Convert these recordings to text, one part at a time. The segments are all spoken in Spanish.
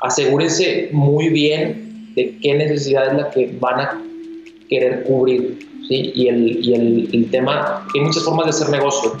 asegúrense muy bien de qué necesidad es la que van a querer cubrir. ¿sí? Y, el, y el, el tema, hay muchas formas de hacer negocio.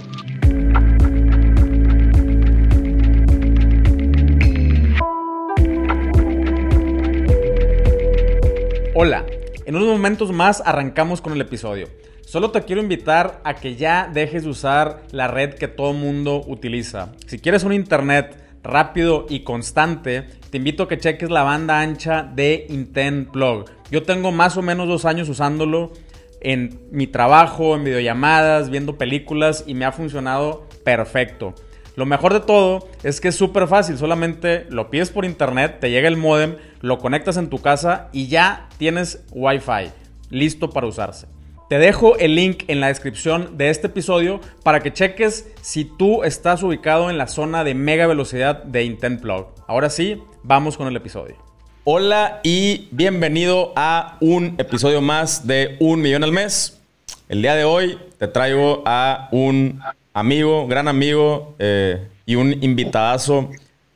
Hola, en unos momentos más arrancamos con el episodio. Solo te quiero invitar a que ya dejes de usar la red que todo mundo utiliza. Si quieres un internet rápido y constante, te invito a que cheques la banda ancha de Intent Plug. Yo tengo más o menos dos años usándolo en mi trabajo, en videollamadas, viendo películas y me ha funcionado perfecto. Lo mejor de todo es que es súper fácil, solamente lo pides por internet, te llega el modem, lo conectas en tu casa y ya tienes Wi-Fi listo para usarse. Te dejo el link en la descripción de este episodio para que cheques si tú estás ubicado en la zona de mega velocidad de Intent Plug. Ahora sí, vamos con el episodio. Hola y bienvenido a un episodio más de Un Millón al Mes. El día de hoy te traigo a un amigo, gran amigo eh, y un invitadazo.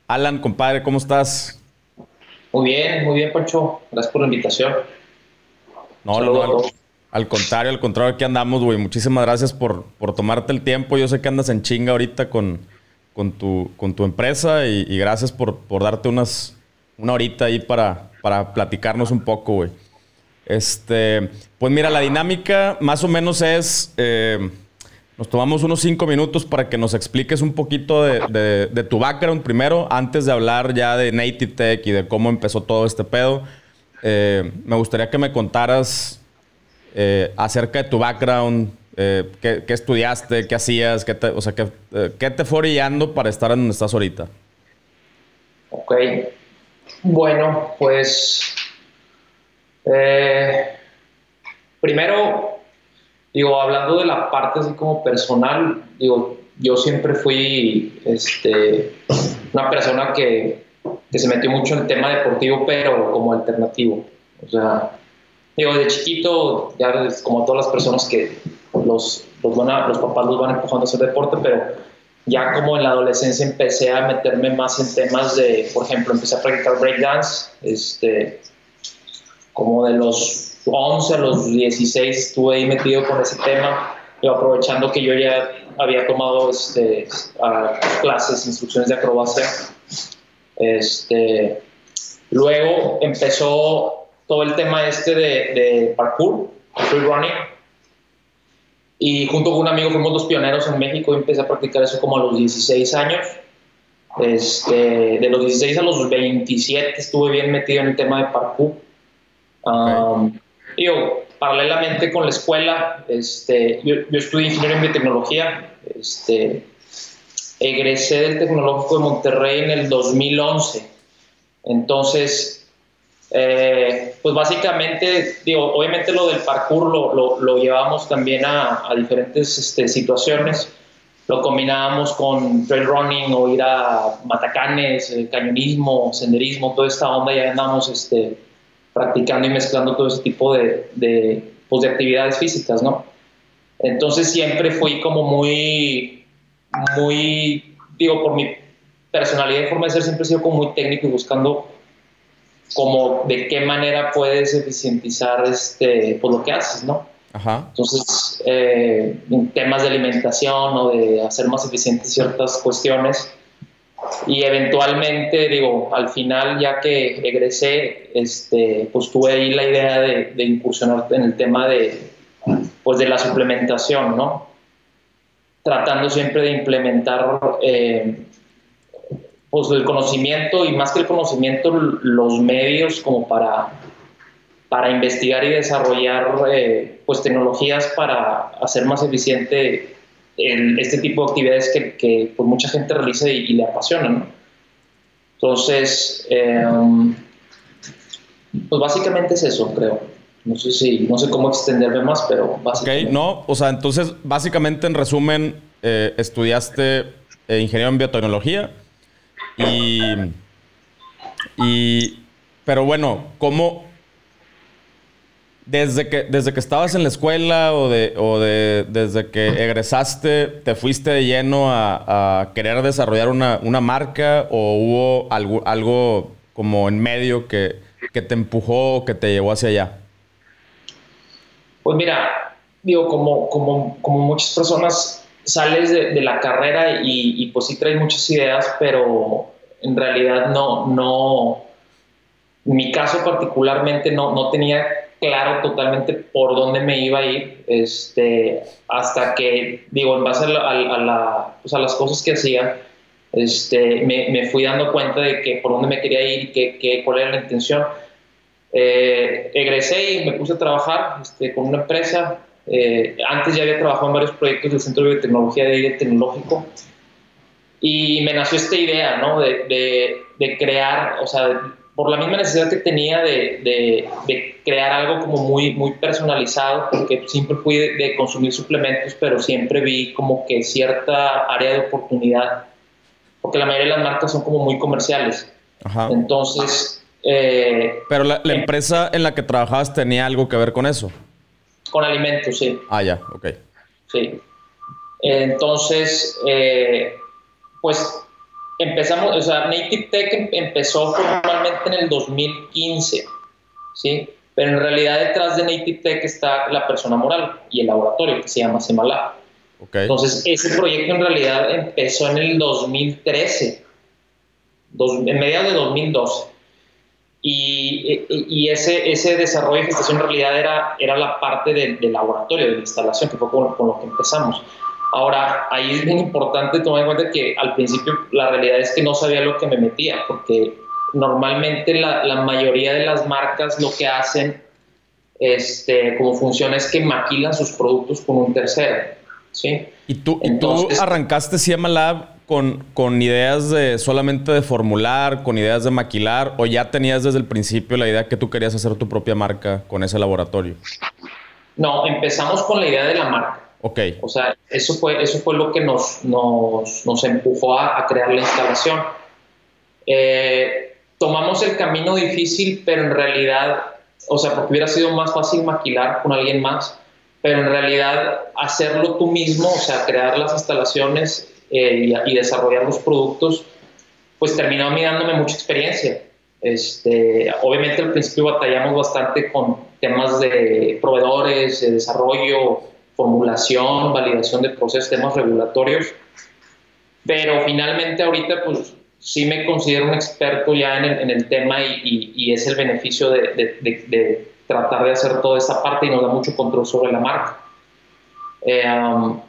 Alan, compadre, ¿cómo estás? Muy bien, muy bien, Pancho. Gracias por la invitación. No, no, no. Al contrario, al contrario, aquí andamos, güey. Muchísimas gracias por, por, tomarte el tiempo. Yo sé que andas en chinga ahorita con, con, tu, con tu empresa y, gracias por, por, darte unas, una horita ahí para, para platicarnos un poco, güey. Este, pues mira, la dinámica más o menos es... Eh, nos tomamos unos cinco minutos para que nos expliques un poquito de, de, de, tu background primero, antes de hablar ya de Native Tech y de cómo empezó todo este pedo. Eh, me gustaría que me contaras eh, acerca de tu background, eh, qué, qué, estudiaste, qué hacías, qué te, o sea, qué, eh, qué te fue orillando para estar en donde estás ahorita. Ok. Bueno, pues primero, digo, hablando de la parte así como personal, digo, yo siempre fui este, una persona que, que se metió mucho en el tema deportivo, pero como alternativo. O sea, Digo, de chiquito, ya como todas las personas que los, los, van los papás los van empujando a hacer deporte, pero ya como en la adolescencia empecé a meterme más en temas de, por ejemplo, empecé a practicar breakdance, este, como de los 11 a los 16 estuve ahí metido con ese tema, aprovechando que yo ya había tomado este, clases, instrucciones de acrobacia. Este, luego empezó todo el tema este de, de parkour, free running. Y junto con un amigo fuimos los pioneros en México y empecé a practicar eso como a los 16 años. Este, de los 16 a los 27 estuve bien metido en el tema de parkour. Um, Digo, paralelamente con la escuela, este, yo, yo estudié ingeniería en biotecnología. Este, egresé del Tecnológico de Monterrey en el 2011. Entonces, eh, pues básicamente, digo, obviamente lo del parkour lo, lo, lo llevamos también a, diferentes este, situaciones. Lo combinábamos con trail running o ir a matacanes, eh, cañonismo, senderismo, toda esta onda. Ya andamos este, practicando y mezclando todo ese tipo de, de, pues, de actividades físicas, ¿no? Entonces siempre fui como muy, muy, digo, por mi personalidad y forma de ser, siempre he sido como muy técnico y buscando como de qué manera puedes eficientizar este, pues, lo que haces, ¿no? Ajá. Entonces, eh, en temas de alimentación o de hacer más eficientes ciertas cuestiones. Y eventualmente, digo, al final, ya que egresé, este, pues tuve ahí la idea de, de incursionar en el tema de, pues, de la suplementación, ¿no? Tratando siempre de implementar eh, pues el conocimiento y más que el conocimiento, los medios como para, para investigar y desarrollar eh, pues tecnologías para hacer más eficiente el, este tipo de actividades que, que pues, mucha gente realiza y, y le apasionan. ¿no? Entonces, eh, pues básicamente es eso, creo. No sé si, no sé cómo extenderme más, pero básicamente. Ok, no, o sea, entonces, básicamente, en resumen, eh, estudiaste eh, ingeniero en biotecnología y, y, pero bueno, ¿cómo? Desde que, desde que estabas en la escuela o, de, o de, desde que egresaste, ¿te fuiste de lleno a, a querer desarrollar una, una, marca o hubo algo, algo como en medio que, que te empujó, que te llevó hacia allá? Pues mira, digo, como, como, como muchas personas sales de, la carrera y, y, pues sí traes muchas ideas, pero en realidad no, no, en mi caso particularmente no, no tenía claro totalmente por dónde me iba a ir, este, hasta que, digo, en base a, la, pues a las cosas que hacía, este, me, me, fui dando cuenta de que por dónde me quería ir que, que cuál era la intención. Eh, egresé y me puse a trabajar este, con una empresa. Eh, antes ya había trabajado en varios proyectos del Centro de Biotecnología de Aire Tecnológico y me nació esta idea, ¿no? De, de, de crear, o sea, por la misma necesidad que tenía de, de, crear algo como muy, muy personalizado, porque siempre fui de, consumir suplementos, pero siempre vi como que cierta área de oportunidad, porque la mayoría de las marcas son como muy comerciales. Ajá. Entonces... Eh, pero la, la empresa en la que trabajabas tenía algo que ver con eso. Con alimentos, sí. Ah, ya, ok. Sí. Entonces, eh, pues empezamos, o sea, Native Tech em, empezó formalmente en el 2015, ¿sí? Pero en realidad detrás de Native Tech está la persona moral y el laboratorio que se llama Semala. Okay. Entonces, ese proyecto en realidad empezó en el 2013, en mediados de 2012. Y, y, ese, ese desarrollo y gestación en realidad era, era la parte del, laboratorio, de la instalación, que fue con, con lo que empezamos. Ahora, ahí es bien importante tomar en cuenta que al principio la realidad es que no sabía lo que me metía, porque normalmente la, la mayoría de las marcas lo que hacen este, como funciona es que maquilan sus productos con un tercero. ¿sí? ¿Y tú, tú arrancaste Siema Lab con, con ideas de solamente de formular, con ideas de maquilar, o ya tenías desde el principio la idea que tú querías hacer tu propia marca con ese laboratorio? No, empezamos con la idea de la marca. O sea, eso fue, eso fue lo que nos, nos, nos empujó a, crear la instalación. Eh, tomamos el camino difícil, pero en realidad, o sea, porque hubiera sido más fácil maquilar con alguien más, pero en realidad hacerlo tú mismo, o sea, crear las instalaciones eh, y, y, desarrollar los productos, pues terminó dándome mucha experiencia. Este, obviamente al principio batallamos bastante con temas de proveedores, de desarrollo, formulación, validación de procesos, temas regulatorios, pero finalmente ahorita pues sí me considero un experto ya en el, en el tema y, y, es el beneficio de, de, de, tratar de hacer toda esta parte y nos da mucho control sobre la marca. Eh, um,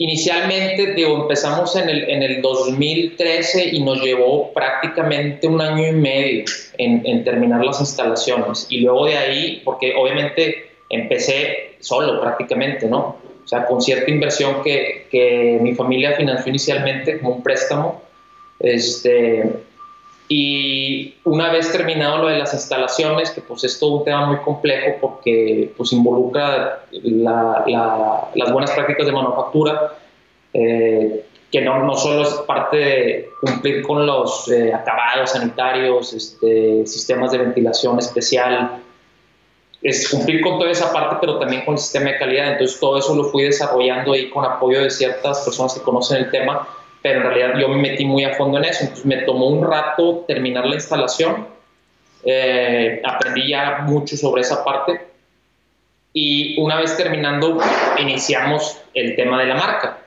inicialmente, digo, empezamos en el, en el 2013 y nos llevó prácticamente un año y medio en, en terminar las instalaciones y luego de ahí, porque obviamente empecé solo prácticamente, ¿no? O sea, con cierta inversión que, que mi familia financió inicialmente como un préstamo. Este, y una vez terminado lo de las instalaciones, que pues es todo un tema muy complejo porque pues involucra las buenas prácticas de manufactura, eh, que no, no, solo es parte de cumplir con los eh, acabados sanitarios, este, sistemas de ventilación especial, es cumplir con toda esa parte, pero también con el sistema de calidad. Entonces, todo eso lo fui desarrollando ahí con apoyo de ciertas personas que conocen el tema, pero en realidad yo me metí muy a fondo en eso. Entonces, me tomó un rato terminar la instalación. Eh, aprendí ya mucho sobre esa parte. Y una vez terminando, iniciamos el tema de la marca,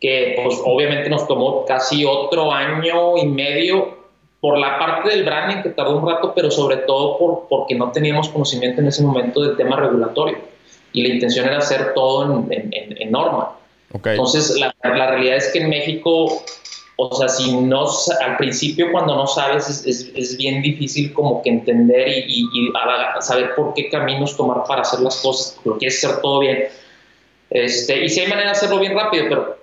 que pues obviamente nos tomó casi otro año y medio por la parte del branding que tardó un rato, pero sobre todo por, porque no teníamos conocimiento en ese momento del tema regulatorio y la intención era hacer todo en, en, norma. Entonces, la, la, realidad es que en México, o sea, si no, al principio cuando no sabes es, es, es bien difícil como que entender y, y, y, saber por qué caminos tomar para hacer las cosas, lo que es hacer todo bien. Este, y si hay manera de hacerlo bien rápido, pero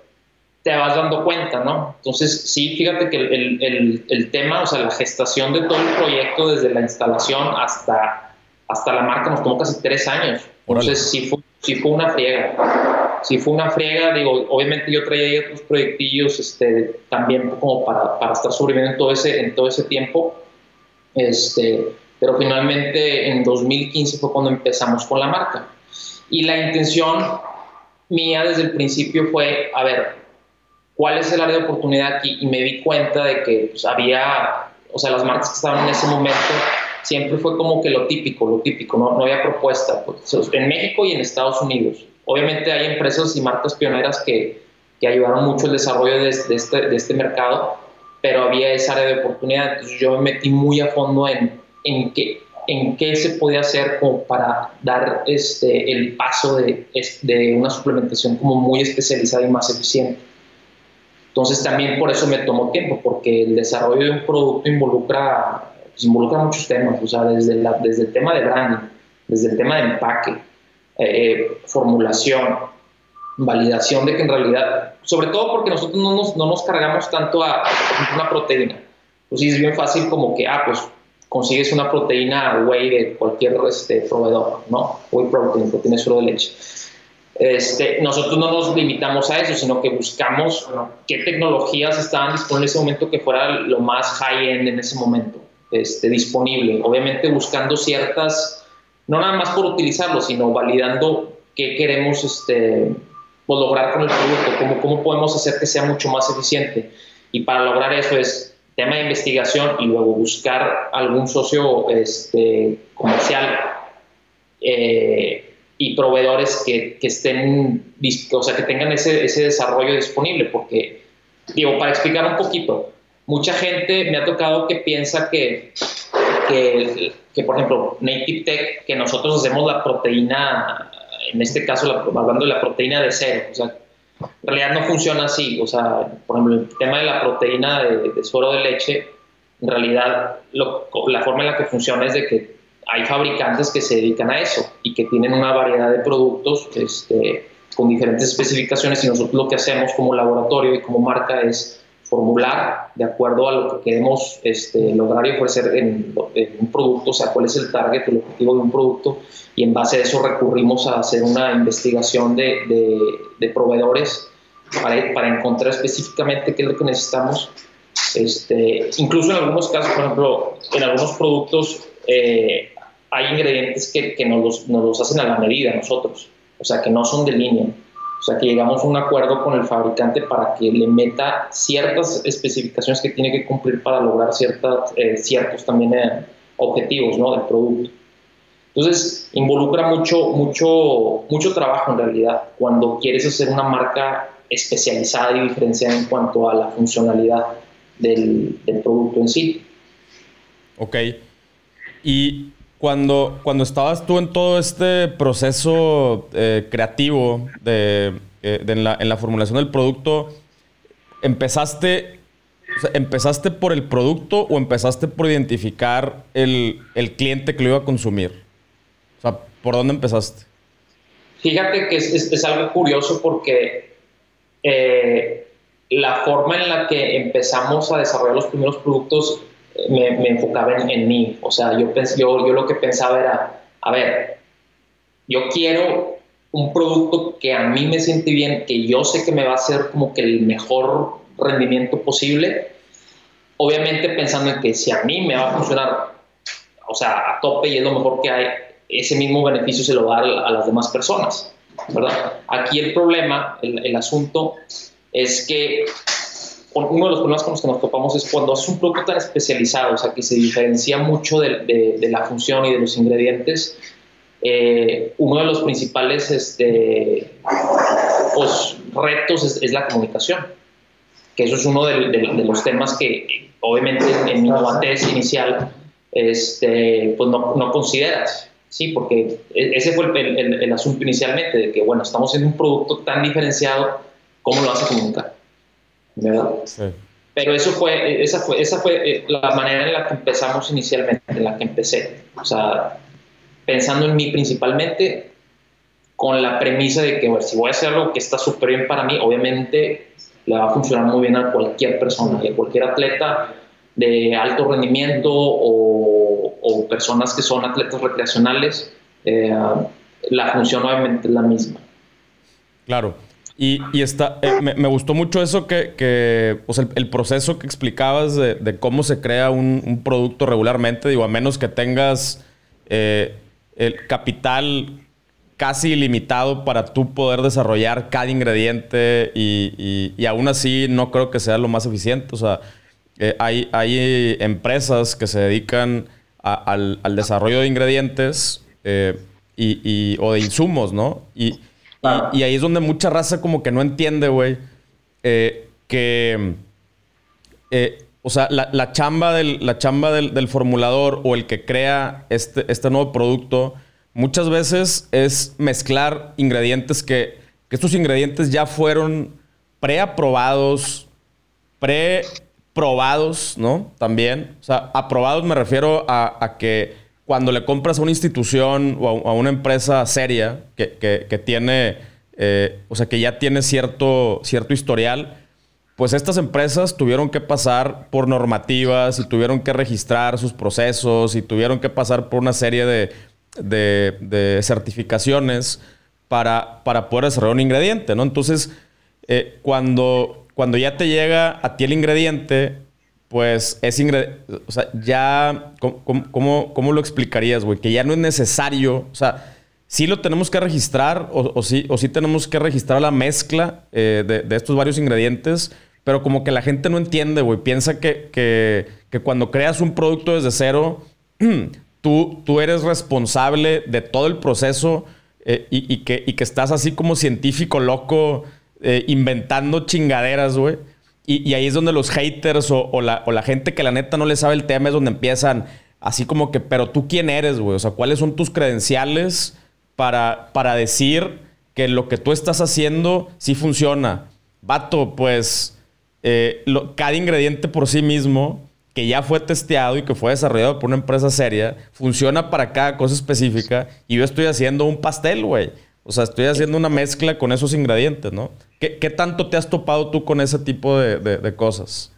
te vas dando cuenta, ¿no? Entonces, sí, fíjate que el, el, el, tema, o sea, la gestación de todo el proyecto, desde la instalación hasta, hasta la marca, nos tomó casi tres años. Entonces, sí fue, sí fue una friega. Sí fue una friega, digo, obviamente yo traía ahí otros proyectillos este, también como para, para estar sobreviviendo en todo, ese, en todo ese tiempo. Este, pero finalmente en 2015 fue cuando empezamos con la marca. Y la intención mía desde el principio fue, a ver, cuál es el área de oportunidad aquí y me di cuenta de que pues, había, o sea, las marcas que estaban en ese momento siempre fue como que lo típico, lo típico, no, no había propuesta, pues, en México y en Estados Unidos. Obviamente hay empresas y marcas pioneras que, que ayudaron mucho el desarrollo de, de, este, de este mercado, pero había esa área de oportunidad, entonces yo me metí muy a fondo en, en qué, en qué se podía hacer para dar este, el paso de, de una suplementación como muy especializada y más eficiente. Entonces también por eso me tomó tiempo, porque el desarrollo de un producto involucra, pues, involucra muchos temas, o sea, desde, la, desde el tema de branding, desde el tema de empaque, eh, formulación, validación de que en realidad, sobre todo porque nosotros no nos, no nos cargamos tanto a, una proteína. Pues sí, es bien fácil como que, ah, pues consigues una proteína whey de cualquier este, proveedor, ¿no? Whey protein, proteína solo de leche. Este, nosotros no nos limitamos a eso, sino que buscamos qué tecnologías estaban disponibles en ese momento que fuera lo más high-end en ese momento este, disponible. Obviamente buscando ciertas, no nada más por utilizarlo, sino validando qué queremos este, pues, lograr con el producto, cómo, cómo podemos hacer que sea mucho más eficiente. Y para lograr eso es tema de investigación y luego buscar algún socio este, comercial. Eh, y proveedores que, que, estén, o sea, que tengan ese, ese desarrollo disponible, porque, digo, para explicar un poquito, mucha gente me ha tocado que piensa que, que, por ejemplo, Native Tech, que nosotros hacemos la proteína, en este caso hablando de la proteína de cero, o sea, en realidad no funciona así, o sea, por ejemplo, el tema de la proteína de, de suero de leche, en realidad la forma en la que funciona es de que hay fabricantes que se dedican a eso y que tienen una variedad de productos este, con diferentes especificaciones y nosotros lo que hacemos como laboratorio y como marca es formular de acuerdo a lo que queremos este, lograr y ofrecer en, un producto, o sea, cuál es el target, el objetivo de un producto, y en base a eso recurrimos a hacer una investigación de, proveedores para, encontrar específicamente qué es lo que necesitamos. Este, incluso en algunos casos, por ejemplo, en algunos productos eh, hay ingredientes que, que nos, los, los, hacen a la medida nosotros, o sea, que no son de línea. O sea, que llegamos a un acuerdo con el fabricante para que le meta ciertas especificaciones que tiene que cumplir para lograr ciertas, eh, ciertos también eh, objetivos ¿no? del producto. Entonces, involucra mucho, mucho, mucho trabajo en realidad cuando quieres hacer una marca especializada y diferenciada en cuanto a la funcionalidad del, del producto en sí. Ok. Y cuando, cuando estabas tú en todo este proceso eh, creativo de, eh, en, la, formulación del producto, ¿empezaste, ¿empezaste por el producto o empezaste por identificar el, cliente que lo iba a consumir? O sea, ¿por dónde empezaste? Fíjate que es, algo curioso porque eh, la forma en la que empezamos a desarrollar los primeros productos me, enfocaba en, mí. O sea, yo, yo, yo lo que pensaba era, a ver, yo quiero un producto que a mí me siente bien, que yo sé que me va a hacer como que el mejor rendimiento posible. Obviamente pensando en que si a mí me va a funcionar, o sea, a tope y es lo mejor que hay, ese mismo beneficio se lo va a las demás personas, ¿verdad? Aquí el problema, el asunto es que uno de los problemas con los que nos topamos es cuando es un producto tan especializado, o sea, que se diferencia mucho de, de, la función y de los ingredientes, eh, uno de los principales este, pues, retos es, la comunicación, que eso es uno de, de los temas que obviamente en mi novatez inicial este, pues no, no, consideras, ¿sí? porque e, ese fue el, el, el asunto inicialmente, de que, bueno, estamos en un producto tan diferenciado, ¿cómo lo vas a comunicar? ¿Verdad? Pero eso fue, esa fue, esa fue eh, la manera en la que empezamos inicialmente, en la que empecé. O sea, pensando en mí principalmente, con la premisa de que bueno, si voy a hacer algo que está súper bien para mí, obviamente le va a funcionar muy bien a cualquier persona, a cualquier atleta de alto rendimiento o, o personas que son atletas recreacionales, eh, la función obviamente es la misma. Claro. Y, está, eh, me, gustó mucho eso que, que o sea, el, proceso que explicabas de, cómo se crea un, producto regularmente, digo, a menos que tengas eh, el capital casi ilimitado para tú poder desarrollar cada ingrediente y, y, aún así no creo que sea lo más eficiente. O sea, eh, hay, hay empresas que se dedican al, al, desarrollo de ingredientes y, o de insumos, ¿no? Y, y, ahí es donde mucha raza como que no entiende, güey, eh, que, o sea, la, la, chamba, del, la chamba del, del, formulador o el que crea este, este nuevo producto muchas veces es mezclar ingredientes que, que estos ingredientes ya fueron preaprobados, pre-probados, ¿no? También. O sea, aprobados me refiero a, que cuando le compras a una institución o a, una empresa seria que, tiene, eh, o sea, que ya tiene cierto, cierto historial, pues estas empresas tuvieron que pasar por normativas y tuvieron que registrar sus procesos y tuvieron que pasar por una serie de, de, certificaciones para, para, poder desarrollar un ingrediente, ¿no? Entonces, eh, cuando, cuando ya te llega a ti el ingrediente, pues es o sea, ya, ¿cómo, cómo, lo explicarías, güey? Que ya no es necesario, o sea, sí lo tenemos que registrar o, sí, o sí tenemos que registrar la mezcla eh, de, estos varios ingredientes, pero como que la gente no entiende, güey. Piensa que, que, cuando creas un producto desde cero, tú, tú eres responsable de todo el proceso eh, y, que, que, estás así como científico loco eh, inventando chingaderas, güey. Y, ahí es donde los haters o, la, gente que la neta no le sabe el tema es donde empiezan así como que, pero tú quién eres, güey. O sea, ¿cuáles son tus credenciales para, para decir que lo que tú estás haciendo sí funciona? Vato, pues eh, cada ingrediente por sí mismo que ya fue testeado y que fue desarrollado por una empresa seria, funciona para cada cosa específica y yo estoy haciendo un pastel, güey. O sea, estoy haciendo una mezcla con esos ingredientes, ¿no? ¿Qué, tanto te has topado tú con ese tipo de, cosas?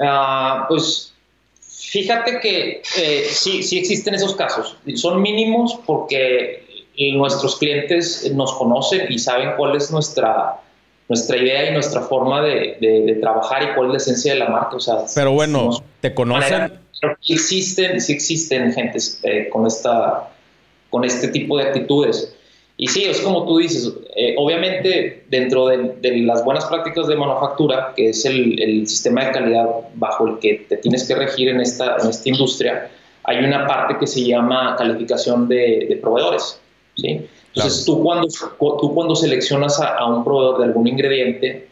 Ah, pues fíjate que eh, sí, sí existen esos casos. Son mínimos porque nuestros clientes nos conocen y saben cuál es nuestra nuestra idea y nuestra forma de, trabajar y cuál es la esencia de la marca. O sea, pero bueno, ¿te conocen? sí existen, sí existen gentes eh, con, esta, con este tipo de actitudes. Y sí, es como tú dices, eh, obviamente dentro de, las buenas prácticas de manufactura, que es el, sistema de calidad bajo el que te tienes que regir en esta, en esta industria, hay una parte que se llama calificación de, de proveedores. ¿sí? Entonces, tú, cuando, tú cuando seleccionas a, un proveedor de algún ingrediente,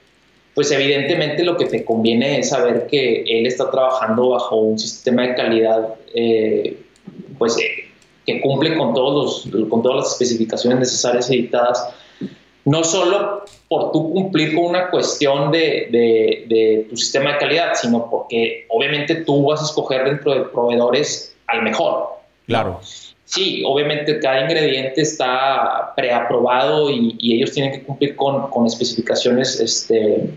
pues evidentemente lo que te conviene es saber que él está trabajando bajo un sistema de calidad eh, pues, eh, que cumple con, todos los, con todas las especificaciones necesarias editadas, no solo por tú cumplir con una cuestión de, de, de, tu sistema de calidad, sino porque obviamente tú vas a escoger dentro de proveedores al mejor. Claro. Sí, obviamente cada ingrediente está preaprobado y, y ellos tienen que cumplir con, con, especificaciones este,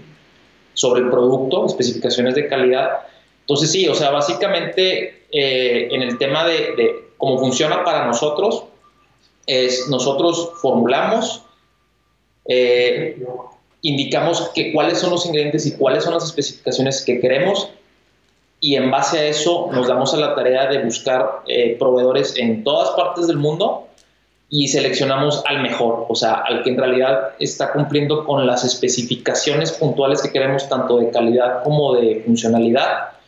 sobre el producto, especificaciones de calidad. Entonces sí, o sea, básicamente eh, en el tema de, de, cómo funciona para nosotros, es nosotros formulamos, eh, indicamos que, cuáles son los ingredientes y cuáles son las especificaciones que queremos y en base a eso nos damos a la tarea de buscar eh, proveedores en todas partes del mundo y seleccionamos al mejor, o sea, al que en realidad está cumpliendo con las especificaciones puntuales que queremos, tanto de calidad como de funcionalidad,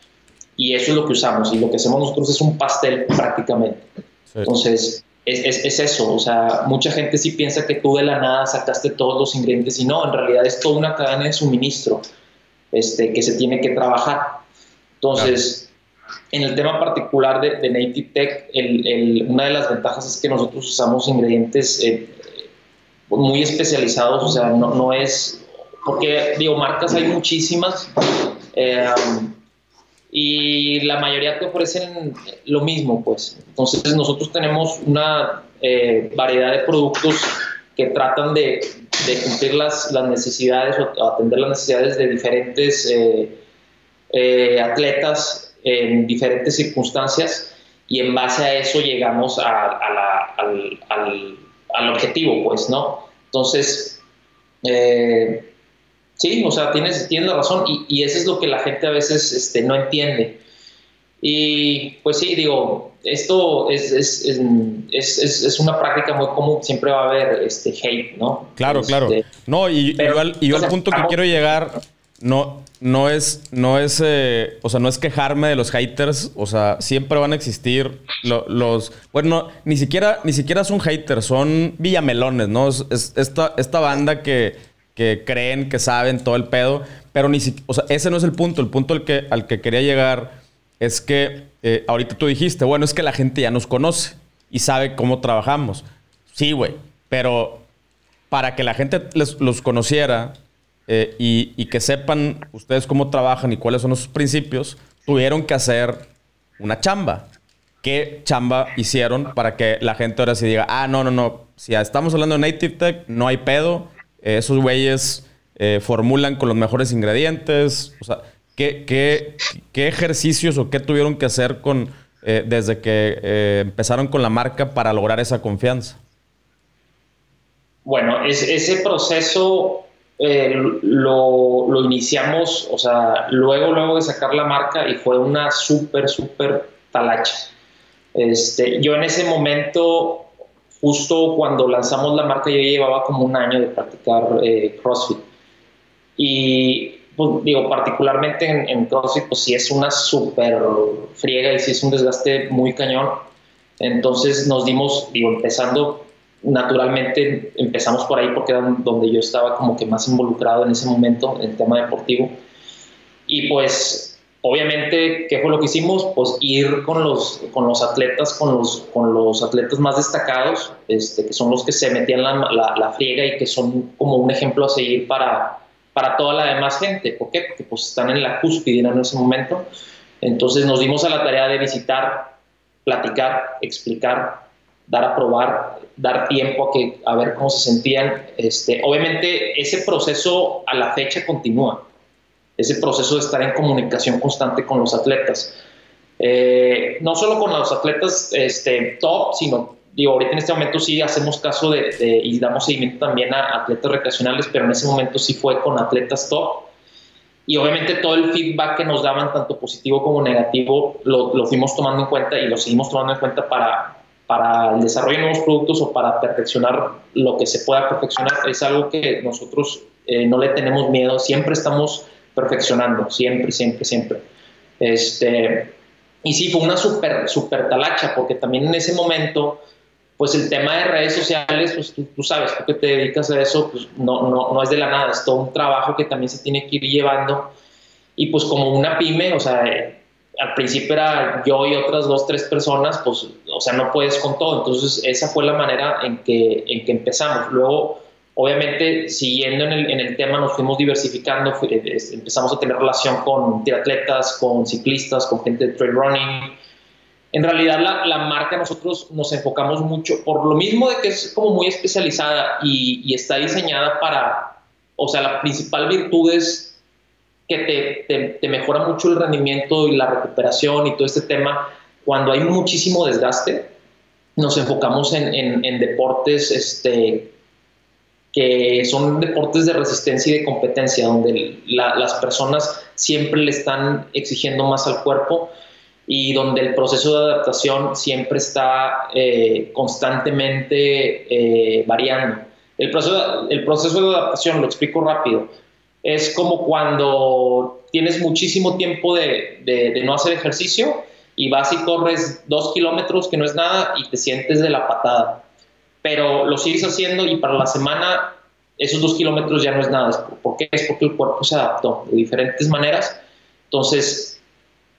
y eso es lo que usamos, y lo que hacemos nosotros es un pastel prácticamente. Entonces, es, es, eso, o sea, mucha gente sí piensa que tú de la nada sacaste todos los ingredientes, y no, en realidad es toda una cadena de suministro este, que se tiene que trabajar. Entonces, en el tema particular de, Native Tech, una de las ventajas es que nosotros usamos ingredientes eh, muy especializados, o sea, no, es, porque digo, marcas hay muchísimas eh, y la mayoría te ofrecen lo mismo, pues. Entonces nosotros tenemos una eh, variedad de productos que tratan de, cumplir las, necesidades o atender las necesidades de diferentes eh, atletas en diferentes circunstancias y en base a eso llegamos al, objetivo, pues, ¿no? Entonces, eh, sí, o sea, tienes, tienes la razón y, y, eso es lo que la gente a veces este, no entiende. Y pues sí, digo, esto es, es, es, es, una práctica muy común, siempre va a haber este hate, ¿no? Claro, este, claro. No, y, yo al, y yo al punto que quiero llegar, no, no es, no es, eh, o sea, no es quejarme de los haters, o sea, siempre van a existir los, bueno, ni siquiera, ni siquiera son haters, son villamelones, ¿no? Es, esta, esta banda que, que creen, que saben todo el pedo, pero ni siquiera, o sea, ese no es el punto, el punto al que, al que quería llegar es que eh, ahorita tú dijiste, bueno, es que la gente ya nos conoce y sabe cómo trabajamos. Sí, güey, pero para que la gente los conociera eh, y, que sepan ustedes cómo trabajan y cuáles son sus principios, tuvieron que hacer una chamba. ¿Qué chamba hicieron para que la gente ahora sí diga, ah, no, no, no, si estamos hablando de Native Tech, no hay pedo, eh, esos güeyes formulan con los mejores ingredientes, o sea, ¿Qué, qué, ejercicios o qué tuvieron que hacer con, eh, desde que eh, empezaron con la marca para lograr esa confianza? Bueno, ese proceso eh, lo, lo, iniciamos, o sea, luego, luego de sacar la marca y fue una súper, súper talacha. Este, yo en ese momento, justo cuando lanzamos la marca, yo llevaba como un año de practicar CrossFit. Y pues, digo, particularmente en, en, CrossFit, pues sí es una súper friega y sí es un desgaste muy cañón. Entonces nos dimos, digo, empezando naturalmente, empezamos por ahí porque era donde yo estaba como que más involucrado en ese momento en el tema deportivo. Y pues, obviamente, ¿qué fue lo que hicimos? Pues ir con los, con los atletas, con los, con los atletas más destacados, este, que son los que se metían la, la, la friega y que son como un ejemplo a seguir para para toda la demás gente. ¿Por qué? Porque pues están en la cúspide en ese momento. Entonces nos dimos a la tarea de visitar, platicar, explicar, dar a probar, dar tiempo a, que, a ver cómo se sentían. Este, obviamente ese proceso a la fecha continúa, ese proceso de estar en comunicación constante con los atletas. Eh, no solo con los atletas este, top, sino digo, ahorita en este momento sí hacemos caso de, y damos seguimiento también a atletas recreacionales, pero en ese momento sí fue con atletas top. Y obviamente todo el feedback que nos daban, tanto positivo como negativo, lo, lo fuimos tomando en cuenta y lo seguimos tomando en cuenta para, para el desarrollo de nuevos productos o para perfeccionar lo que se pueda perfeccionar. Es algo que nosotros eh, no le tenemos miedo, siempre estamos perfeccionando, siempre, siempre, siempre. Este, y sí, fue una súper, súper talacha, porque también en ese momento pues el tema de redes sociales, pues tú, sabes, tú que te dedicas a eso, pues no, no, no, es de la nada, es todo un trabajo que también se tiene que ir llevando. Y pues como una pyme, o sea, al principio era yo y otras dos, tres personas, pues, o sea, no puedes con todo. Entonces, esa fue la manera en que, en que empezamos. Luego, obviamente, siguiendo en el, en el tema, nos fuimos diversificando, empezamos a tener relación con triatletas, con ciclistas, con gente de trail running, en realidad la, la, marca nosotros nos enfocamos mucho, por lo mismo de que es como muy especializada y, está diseñada para, o sea, la principal virtud es que te, te, mejora mucho el rendimiento y la recuperación y todo este tema. Cuando hay muchísimo desgaste, nos enfocamos en, en, deportes este, que son deportes de resistencia y de competencia, donde las personas siempre le están exigiendo más al cuerpo y donde el proceso de adaptación siempre está eh, constantemente eh, variando. El proceso, el proceso de adaptación, lo explico rápido, es como cuando tienes muchísimo tiempo de, de, no hacer ejercicio y vas y corres dos kilómetros, que no es nada, y te sientes de la patada. Pero lo sigues haciendo y para la semana esos dos kilómetros ya no es nada. ¿Por qué? Es porque el cuerpo se adaptó de diferentes maneras. Entonces,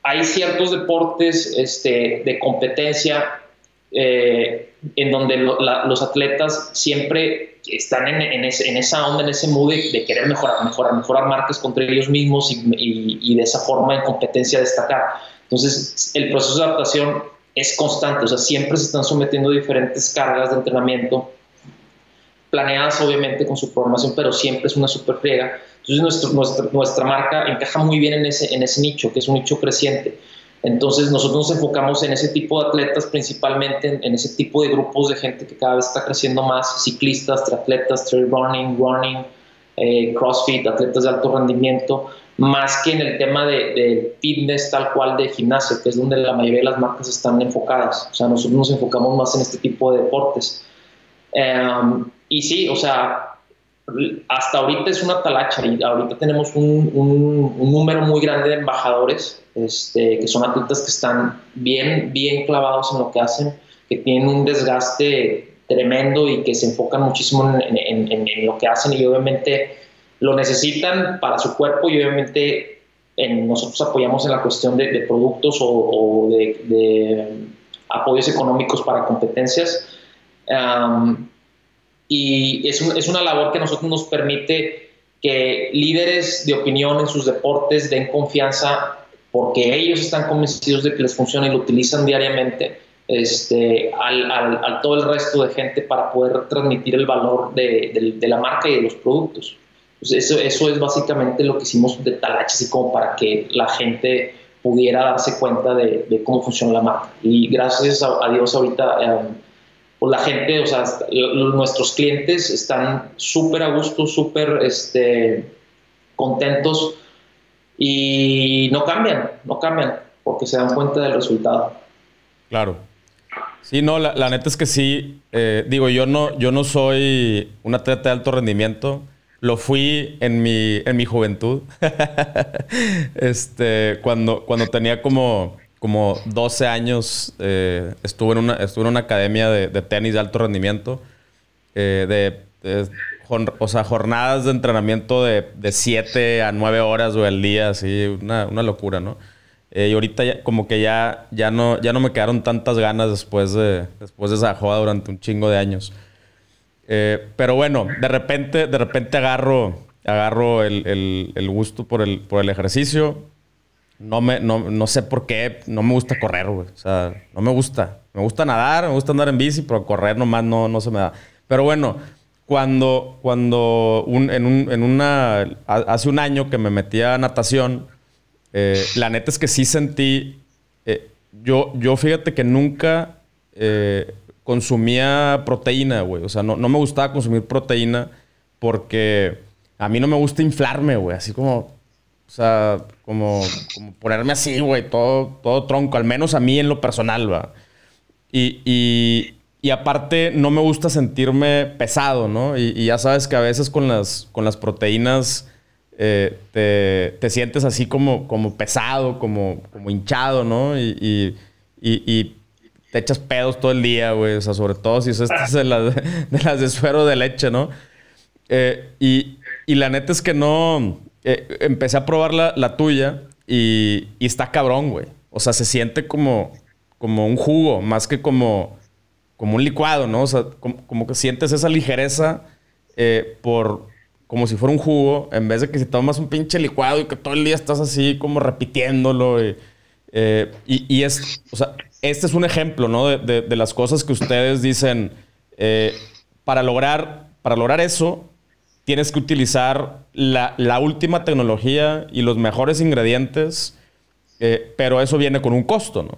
hay ciertos deportes este, de competencia eh, en donde los atletas siempre están en, esa onda, en ese mood de, querer mejorar, mejorar, mejorar marcas contra ellos mismos y, de esa forma en competencia destacar. Entonces, el proceso de adaptación es constante, o sea, siempre se están sometiendo a diferentes cargas de entrenamiento, planeadas obviamente con su programación, pero siempre es una super friega entonces nuestra, marca encaja muy bien en ese, en ese nicho, que es un nicho creciente. Entonces nosotros nos enfocamos en ese tipo de atletas, principalmente en, ese tipo de grupos de gente que cada vez está creciendo más, ciclistas, triatletas, trail running, running, eh, crossfit, atletas de alto rendimiento, más que en el tema de, de, fitness tal cual de gimnasio, que es donde la mayoría de las marcas están enfocadas. O sea, nosotros nos enfocamos más en este tipo de deportes. Em, y sí, o sea, hasta ahorita es una talacha y ahorita tenemos un, un, número muy grande de embajadores, este, que son atletas que están bien, bien clavados en lo que hacen, que tienen un desgaste tremendo y que se enfocan muchísimo en, en, en lo que hacen y obviamente lo necesitan para su cuerpo y obviamente en, nosotros apoyamos en la cuestión de, productos o, de, apoyos económicos para competencias. y es, una labor que a nosotros nos permite que líderes de opinión en sus deportes den confianza porque ellos están convencidos de que les funciona y lo utilizan diariamente este, al, todo el resto de gente para poder transmitir el valor de la marca y de los productos. Pues eso, eso es básicamente lo que hicimos de Talache, así como para que la gente pudiera darse cuenta de, cómo funciona la marca. Y gracias a, Dios ahorita, eh, pues la gente, o sea, nuestros clientes están súper a gusto, súper este, contentos y no cambian, no cambian, porque se dan cuenta del resultado. Claro. Sí, no, la, neta es que sí. Eh, digo, yo no, yo no soy un atleta de alto rendimiento. Lo fui en mi, en mi juventud. este, cuando, cuando tenía como, como 12 años, eh, estuve, en una, estuve en una academia de, tenis de alto rendimiento. Eh, de, o sea, jornadas de entrenamiento de, de 7 a 9 horas o al día, así, una, una locura, ¿no? Eh, y ahorita como que ya, ya, no, ya no me quedaron tantas ganas después de, después de esa joda durante un chingo de años. Eh, pero bueno, de repente, de repente agarro, agarro el, el, gusto por el, por el ejercicio. No, me, no, no, sé por qué, no me gusta correr, güey. O sea, no me gusta. Me gusta nadar, me gusta andar en bici, pero correr nomás no, no se me da. Pero bueno, cuando, cuando un, en, un, en una, hace un año que me metí a natación, eh, la neta es que sí sentí, eh, yo, yo fíjate que nunca consumía proteína, güey. O sea, no, me gustaba consumir proteína porque a mí no me gusta inflarme, güey. Así como, o sea, como, como ponerme así, güey, todo, todo tronco. Al menos a mí en lo personal, va. Y, y, aparte, no me gusta sentirme pesado, ¿no? Y, ya sabes que a veces con las, con las proteínas eh, te, te, sientes así como, como pesado, como, como hinchado, ¿no? y, y te echas pedos todo el día, güey. O sea, sobre todo si es estas de las de, suero de leche, ¿no? Eh, y, la neta es que no. Eh, empecé a probar la, tuya y, está cabrón, güey. O sea, se siente como, como un jugo, más que como, como un licuado, ¿no? O sea, como, que sientes esa ligereza eh, por. Como si fuera un jugo, en vez de que si tomas un pinche licuado y que todo el día estás así como repitiéndolo. y, y es. O sea, este es un ejemplo, ¿no? De, las cosas que ustedes dicen, eh, para, lograr, para lograr eso, tienes que utilizar la, última tecnología y los mejores ingredientes, eh, pero eso viene con un costo, ¿no?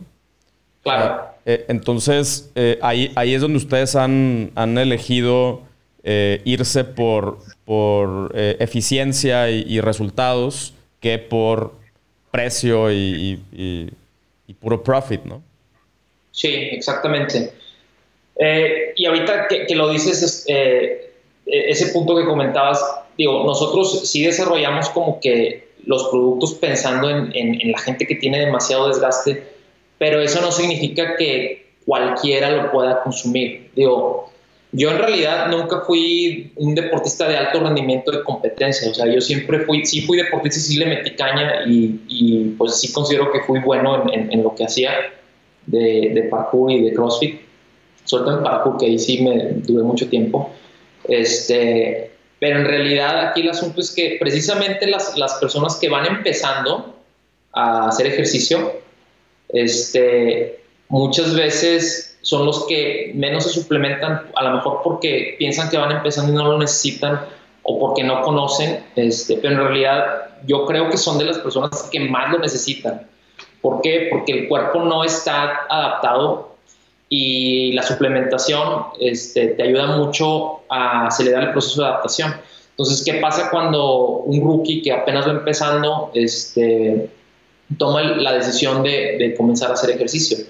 Claro. Eh, entonces, ahí, ahí es donde ustedes han, elegido irse por, por eficiencia y, resultados que por precio y, y puro profit, ¿no? Sí, exactamente. Eh, y ahorita que, lo dices, eh, ese punto que comentabas, digo, nosotros sí desarrollamos como que los productos pensando en, la gente que tiene demasiado desgaste, pero eso no significa que cualquiera lo pueda consumir. Digo, yo en realidad nunca fui un deportista de alto rendimiento de competencia, o sea, yo siempre fui, sí fui deportista y sí le metí caña y, pues sí considero que fui bueno en lo que hacía de, de, parkour y de CrossFit, sobre todo en parkour, que ahí sí me duré mucho tiempo. Este, pero en realidad aquí el asunto es que precisamente las, las personas que van empezando a hacer ejercicio, este, muchas veces son los que menos se suplementan, a lo mejor porque piensan que van empezando y no lo necesitan o porque no conocen, este, pero en realidad yo creo que son de las personas que más lo necesitan. ¿Por qué? Porque el cuerpo no está adaptado y la suplementación este, te ayuda mucho a acelerar el proceso de adaptación. Entonces, ¿qué pasa cuando un rookie que apenas va empezando este, toma la decisión de, comenzar a hacer ejercicio?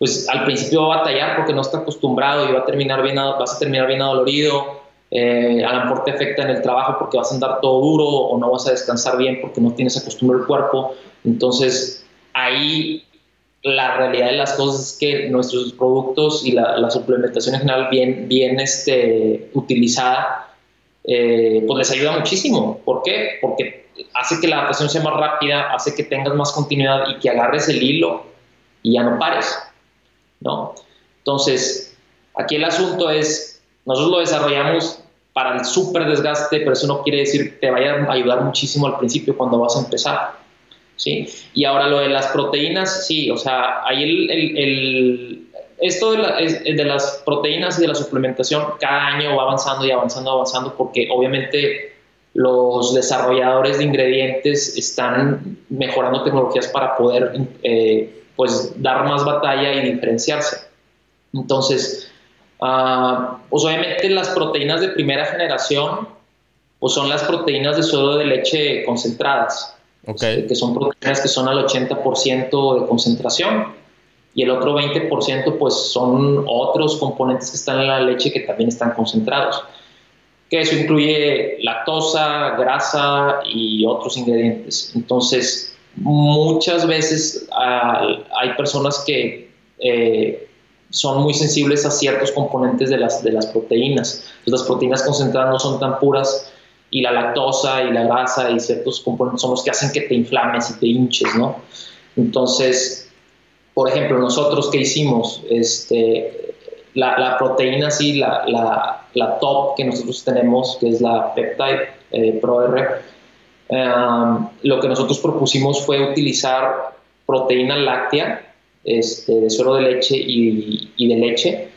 Pues al principio va a batallar porque no está acostumbrado y va a terminar bien, vas a terminar bien adolorido, eh, a lo mejor te afecta en el trabajo porque vas a andar todo duro o no vas a descansar bien porque no tienes acostumbrado el cuerpo. Entonces, ahí la realidad de las cosas es que nuestros productos y la, suplementación en general bien, bien este, utilizada, eh, pues les ayuda muchísimo. ¿Por qué? Porque hace que la adaptación sea más rápida, hace que tengas más continuidad y que agarres el hilo y ya no pares, ¿no? Entonces, aquí el asunto es nosotros lo desarrollamos para el súper desgaste, pero eso no quiere decir que te vaya a ayudar muchísimo al principio cuando vas a empezar. ¿Sí? Y ahora lo de las proteínas, sí, o sea, ahí el, el, esto de, de, las proteínas y de la suplementación cada año va avanzando y avanzando, avanzando, porque obviamente los desarrolladores de ingredientes están mejorando tecnologías para poder eh, pues dar más batalla y diferenciarse. Entonces, Uh, pues obviamente las proteínas de primera generación pues son las proteínas de suero de leche concentradas, que son proteínas que son al 80% de concentración y el otro 20% pues son otros componentes que están en la leche que también están concentrados, que eso incluye lactosa, grasa y otros ingredientes. Entonces, muchas veces uh, hay personas que eh, son muy sensibles a ciertos componentes de las, de las proteínas. las proteínas concentradas no son tan puras y la lactosa y la grasa y ciertos componentes son los que hacen que te inflames y te hinches, ¿no? Entonces, por ejemplo, nosotros que hicimos, este, la, proteína, sí, la, la, top que nosotros tenemos, que es la Peptide eh, ProR, um, lo que nosotros propusimos fue utilizar proteína láctea este, de suero de leche y, de leche.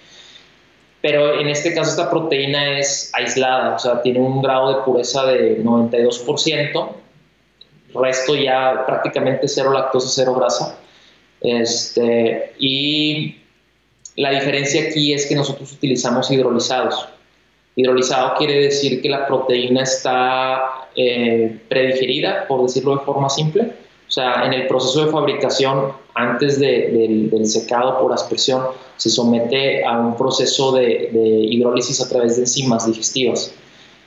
Pero en este caso esta proteína es aislada, o sea, tiene un grado de pureza de 92%, resto ya prácticamente cero lactosa, cero grasa. Este, y la diferencia aquí es que nosotros utilizamos hidrolizados. Hidrolizado quiere decir que la proteína está eh, predigerida, por decirlo de forma simple, o sea, en el proceso de fabricación, antes del, secado por aspersión, se somete a un proceso de, hidrólisis a través de enzimas digestivas.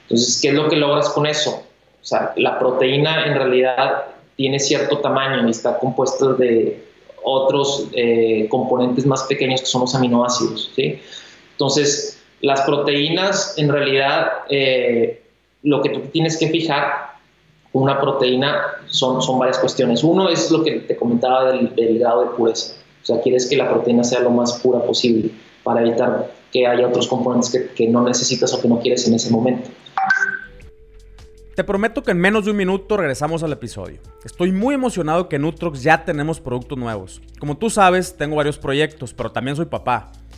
Entonces, ¿qué es lo que logras con eso? O sea, la proteína en realidad tiene cierto tamaño y está compuesta de otros eh, componentes más pequeños que son los aminoácidos. ¿sí? Entonces, las proteínas en realidad eh, lo que tú tienes que fijar una proteína son, son varias cuestiones. Uno es lo que te comentaba del, grado de pureza. O sea, quieres que la proteína sea lo más pura posible para evitar que haya otros componentes que, que no necesitas o que no quieres en ese momento. Te prometo que en menos de un minuto regresamos al episodio. Estoy muy emocionado que en Nutrox ya tenemos productos nuevos. Como tú sabes, tengo varios proyectos, pero también soy papá.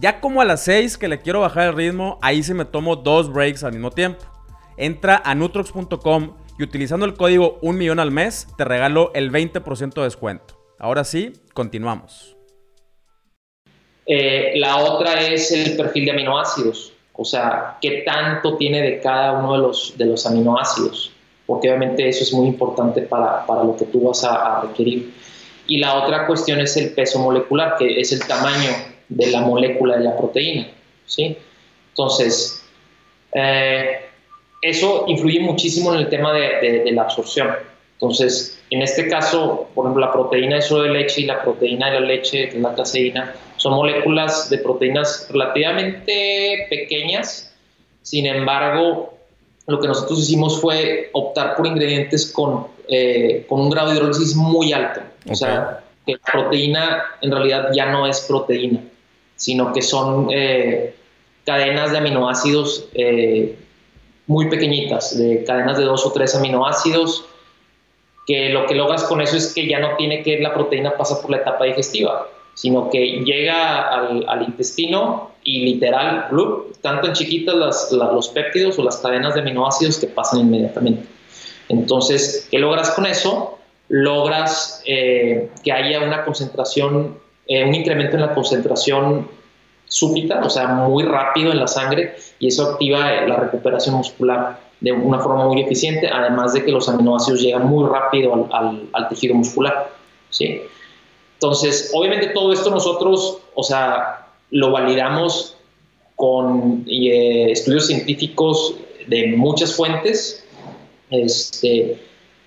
Ya como a las 6 que le quiero bajar el ritmo, ahí sí me tomo dos breaks al mismo tiempo. Entra a nutrox.com y utilizando el código 1 millón al mes te regalo el 20% de descuento. Ahora sí, continuamos. Eh, la otra es el perfil de aminoácidos, o sea, qué tanto tiene de cada uno de los, de los aminoácidos, porque obviamente eso es muy importante para, lo que tú vas a, a requerir. Y la otra cuestión es el peso molecular, que es el tamaño de la molécula de la proteína. ¿sí? Entonces, eh, eso influye muchísimo en el tema de, la absorción. Entonces, en este caso, por ejemplo, la proteína de suero de leche y la proteína de la leche, que es la caseína, son moléculas de proteínas relativamente pequeñas. Sin embargo, lo que nosotros hicimos fue optar por ingredientes con, eh, con un grado de hidrólisis muy alto. O sea, que la proteína en realidad ya no es proteína sino que son eh, cadenas de aminoácidos eh, muy pequeñitas, de cadenas de dos o tres aminoácidos que lo que logras con eso es que ya no tiene que la proteína pasar por la etapa digestiva, sino que llega al, intestino y literal, tanto en chiquitas los péptidos o las cadenas de aminoácidos que pasan inmediatamente. Entonces, ¿qué logras con eso? Logras eh, que haya una concentración, eh, un incremento en la concentración súbita, o sea, muy rápido en la sangre, y eso activa la recuperación muscular de una forma muy eficiente, además de que los aminoácidos llegan muy rápido al, tejido muscular. ¿sí? Entonces, obviamente todo esto nosotros, o sea, lo validamos con eh, estudios científicos de muchas fuentes, este,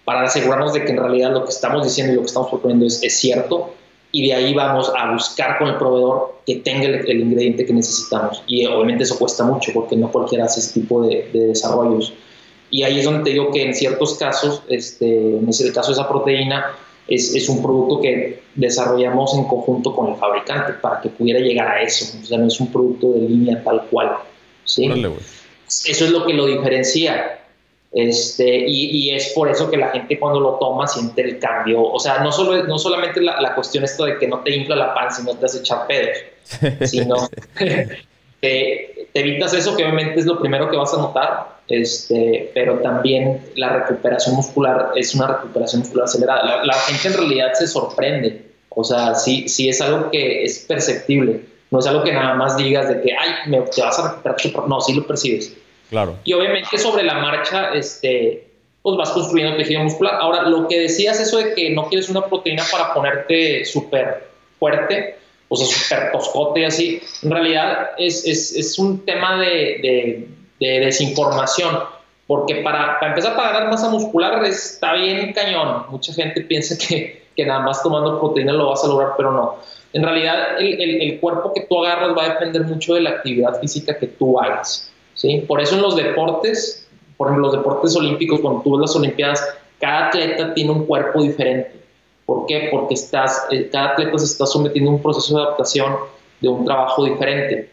para asegurarnos de que en realidad lo que estamos diciendo y lo que estamos proponiendo es cierto y de ahí vamos a buscar con el proveedor que tenga el, ingrediente que necesitamos. Y obviamente eso cuesta mucho porque no cualquiera hace ese tipo de, desarrollos. Y ahí es donde te digo que en ciertos casos, este, en el caso de esa proteína, es, es, un producto que desarrollamos en conjunto con el fabricante para que pudiera llegar a eso. O sea, no es un producto de línea tal cual. ¿sí? eso es lo que lo diferencia. Este, y, es por eso que la gente cuando lo toma siente el cambio. O sea, no, solo, no solamente la, cuestión esto de que no te infla la panza y no te hace echar pedos, sino que te evitas eso, que obviamente es lo primero que vas a notar, este, pero también la recuperación muscular es una recuperación muscular acelerada. La, gente en realidad se sorprende. O sea, sí, sí es algo que es perceptible. No es algo que nada más digas de que, ay, me, te vas a recuperar. No, sí lo percibes. Claro. Y obviamente sobre la marcha, este, pues vas construyendo tejido muscular. Ahora, lo que decías, eso de que no quieres una proteína para ponerte súper fuerte, o sea, súper toscote y así, en realidad es, es, es un tema de, de, desinformación. Porque para, para, empezar, para ganar masa muscular está bien cañón. Mucha gente piensa que, que nada más tomando proteína lo vas a lograr, pero no. En realidad, el, el, el cuerpo que tú agarras va a depender mucho de la actividad física que tú hagas. ¿Sí? Por eso en los deportes, por ejemplo, los deportes olímpicos, cuando tú ves las Olimpiadas, cada atleta tiene un cuerpo diferente. ¿Por qué? Porque estás, eh, cada atleta se está sometiendo a un proceso de adaptación de un trabajo diferente.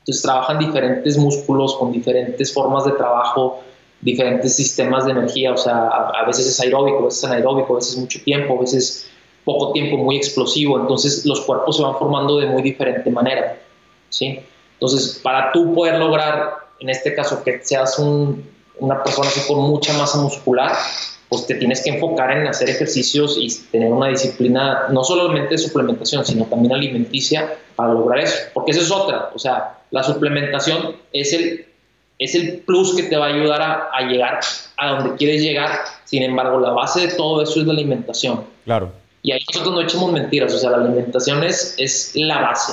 Entonces trabajan diferentes músculos con diferentes formas de trabajo, diferentes sistemas de energía, o sea, a, veces es aeróbico, a veces es anaeróbico, a veces mucho tiempo, a veces poco tiempo, muy explosivo, entonces los cuerpos se van formando de muy diferente manera, ¿sí? Entonces, para tú poder lograr en este caso que seas una persona así con mucha masa muscular, pues te tienes que enfocar en hacer ejercicios y tener una disciplina, no solamente de suplementación, sino también alimenticia para lograr eso. Porque eso es otra, o sea, la suplementación es el, es el plus que te va a ayudar a, a llegar a donde quieres llegar. Sin embargo, la base de todo eso es la alimentación. Claro. Y ahí nosotros no echamos mentiras, o sea, la alimentación es, es la base,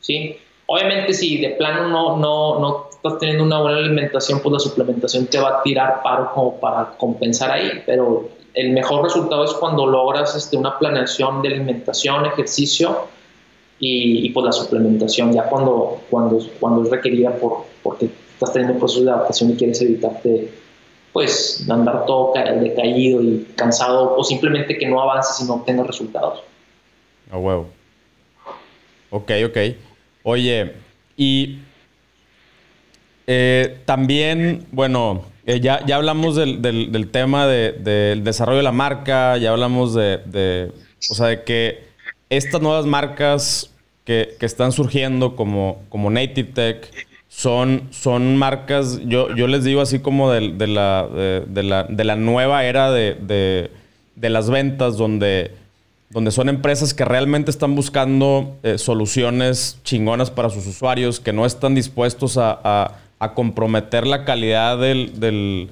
¿sí? Obviamente, si de plano no, no, no estás teniendo una buena alimentación, pues la suplementación te va a tirar paro como para compensar ahí, pero el mejor resultado es cuando logras este, una planeación de alimentación, ejercicio y, y pues la suplementación, ya cuando, cuando, cuando es requerida por, porque estás teniendo procesos de adaptación y quieres evitarte pues andar todo decaído y cansado o simplemente que no avances y no obtengas resultados. A huevo. Ok, ok. Oye, y eh, también, bueno, eh, ya, ya hablamos del, del, tema del desarrollo de la marca, ya hablamos de, o sea, de que estas nuevas marcas que, que están surgiendo como, como Native Tech son, son marcas, yo, yo les digo así como de, la, de, la, de la nueva era de, las ventas donde donde son empresas que realmente están buscando eh, soluciones chingonas para sus usuarios, que no están dispuestos a, comprometer la calidad del,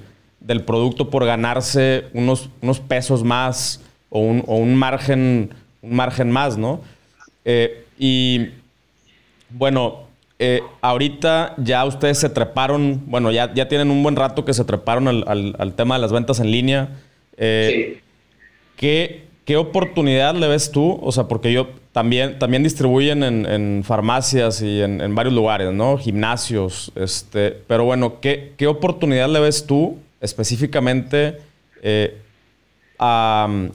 producto por ganarse unos, unos pesos más o un, margen, un margen más, ¿no? Eh, y bueno, eh, ahorita ya ustedes se treparon, bueno, ya, ya tienen un buen rato que se treparon al, tema de las ventas en línea. sí. ¿qué, ¿Qué oportunidad le ves tú? O sea, porque yo también, también distribuyen en, farmacias y en, varios lugares, ¿no? Gimnasios. Este, pero bueno, ¿qué, ¿qué oportunidad le ves tú específicamente eh, al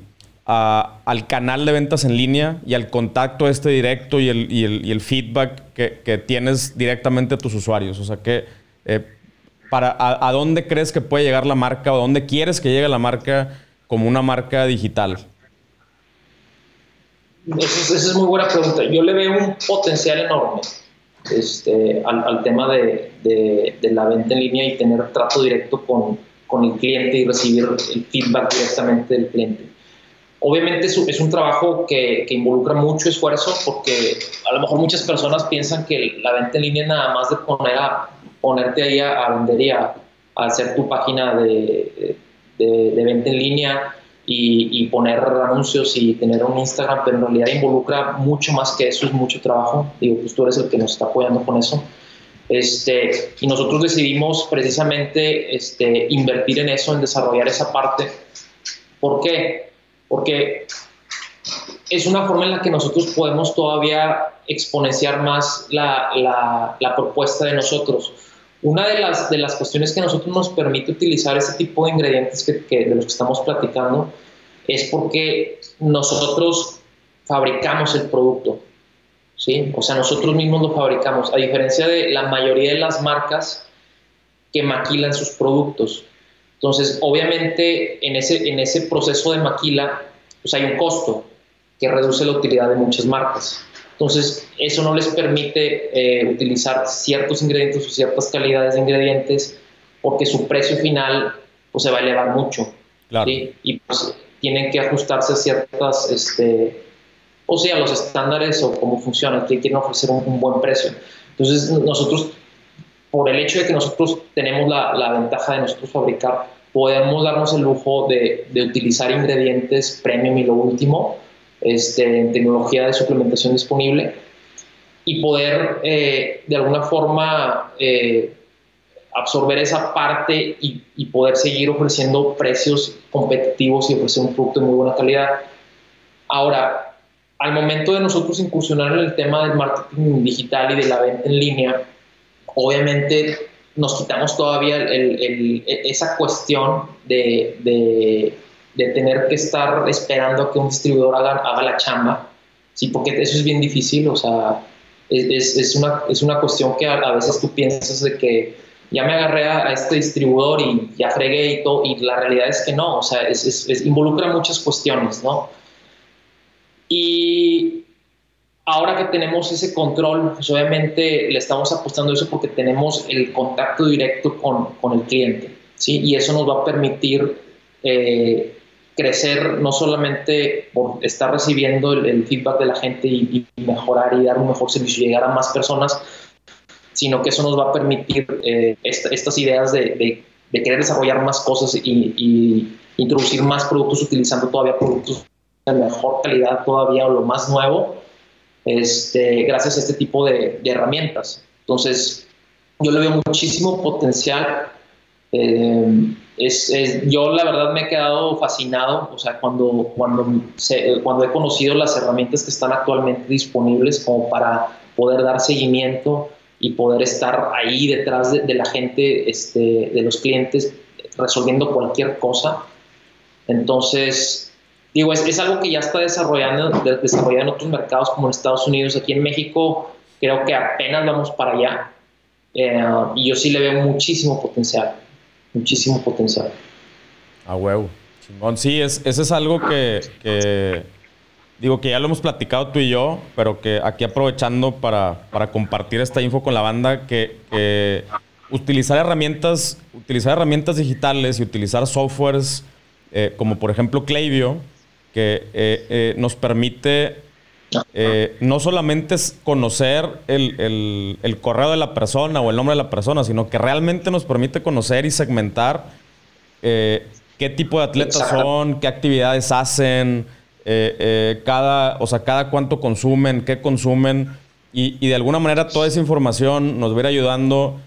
canal de ventas en línea y al contacto este directo y el, y el, feedback que, tienes directamente a tus usuarios? O sea, que, eh, para, a, dónde crees que puede llegar la marca o a dónde quieres que llegue la marca como una marca digital? Esa es, muy buena pregunta. Yo le veo un potencial enorme este, al, tema de, de, la venta en línea y tener trato directo con, con, el cliente y recibir el feedback directamente del cliente. Obviamente es, es un trabajo que, que, involucra mucho esfuerzo porque a lo mejor muchas personas piensan que la venta en línea nada más de poner a, ponerte ahí a, vender y a, hacer tu página de, de, de venta en línea y, poner anuncios y tener un Instagram, pero en realidad involucra mucho más que eso, es mucho trabajo. Digo, pues tú eres el que nos está apoyando con eso. Este, y nosotros decidimos precisamente este, invertir en eso, en desarrollar esa parte. ¿Por qué? Porque es una forma en la que nosotros podemos todavía exponenciar más la, la, la propuesta de nosotros. Una de las, de las cuestiones que a nosotros nos permite utilizar ese tipo de ingredientes que, de los que estamos platicando es porque nosotros fabricamos el producto. ¿sí? O sea, nosotros mismos lo fabricamos, a diferencia de la mayoría de las marcas que maquilan sus productos. Entonces, obviamente, en ese, en ese proceso de maquila, pues hay un costo que reduce la utilidad de muchas marcas. Entonces, eso no les permite eh, utilizar ciertos ingredientes o ciertas calidades de ingredientes porque su precio final pues, se va a elevar mucho. Y pues tienen que ajustarse a ciertas, este, o sea, los estándares o cómo funciona, que quieren ofrecer un, buen precio. Entonces, nosotros, por el hecho de que nosotros tenemos la, la ventaja de nosotros fabricar, podemos darnos el lujo de, de utilizar ingredientes premium y lo último, este, tecnología de suplementación disponible y poder eh, de alguna forma eh, absorber esa parte y, poder seguir ofreciendo precios competitivos y ofrecer un producto de muy buena calidad. Ahora, al momento de nosotros incursionar en el tema del marketing digital y de la venta en línea, obviamente nos quitamos todavía esa cuestión de tener que estar esperando a que un distribuidor haga, haga la chamba, sí, porque eso es bien difícil, o sea, es, es, una, es una cuestión que a, veces tú piensas de que ya me agarré a, este distribuidor y ya fregué y todo, y la realidad es que no, o sea, es, involucra muchas cuestiones, ¿no? Y ahora que tenemos ese control, pues obviamente le estamos apostando a eso porque tenemos el contacto directo con, con el cliente, ¿sí? Y eso nos va a permitir eh, crecer no solamente por estar recibiendo el, feedback de la gente y, mejorar y dar un mejor servicio y llegar a más personas, sino que eso nos va a permitir eh, estas ideas de, querer desarrollar más cosas y, introducir más productos utilizando todavía productos de mejor calidad todavía o lo más nuevo, este, gracias a este tipo de, herramientas. Entonces, yo le veo muchísimo potencial. Eh, es, yo la verdad me he quedado fascinado, o sea, cuando, cuando, cuando he conocido las herramientas que están actualmente disponibles como para poder dar seguimiento y poder estar ahí detrás de, la gente, este, de los clientes, resolviendo cualquier cosa. Entonces, digo, es, es algo que ya está desarrollando, desarrollando en otros mercados como en Estados Unidos. Aquí en México creo que apenas vamos para allá. Eh, y yo sí le veo muchísimo potencial muchísimo potencial. A huevo. Sí, es, eso es algo que, digo que ya lo hemos platicado tú y yo, pero que aquí aprovechando para, compartir esta info con la banda, que, utilizar herramientas, utilizar herramientas digitales y utilizar softwares eh, como por ejemplo Klaviyo, que eh, eh, nos permite no solamente conocer el, el, correo de la persona o el nombre de la persona, sino que realmente nos permite conocer y segmentar eh, qué tipo de atletas son, qué actividades hacen, eh, eh, cada, o sea, cada cuánto consumen, qué consumen. Y, y, de alguna manera toda esa información nos va a ir ayudando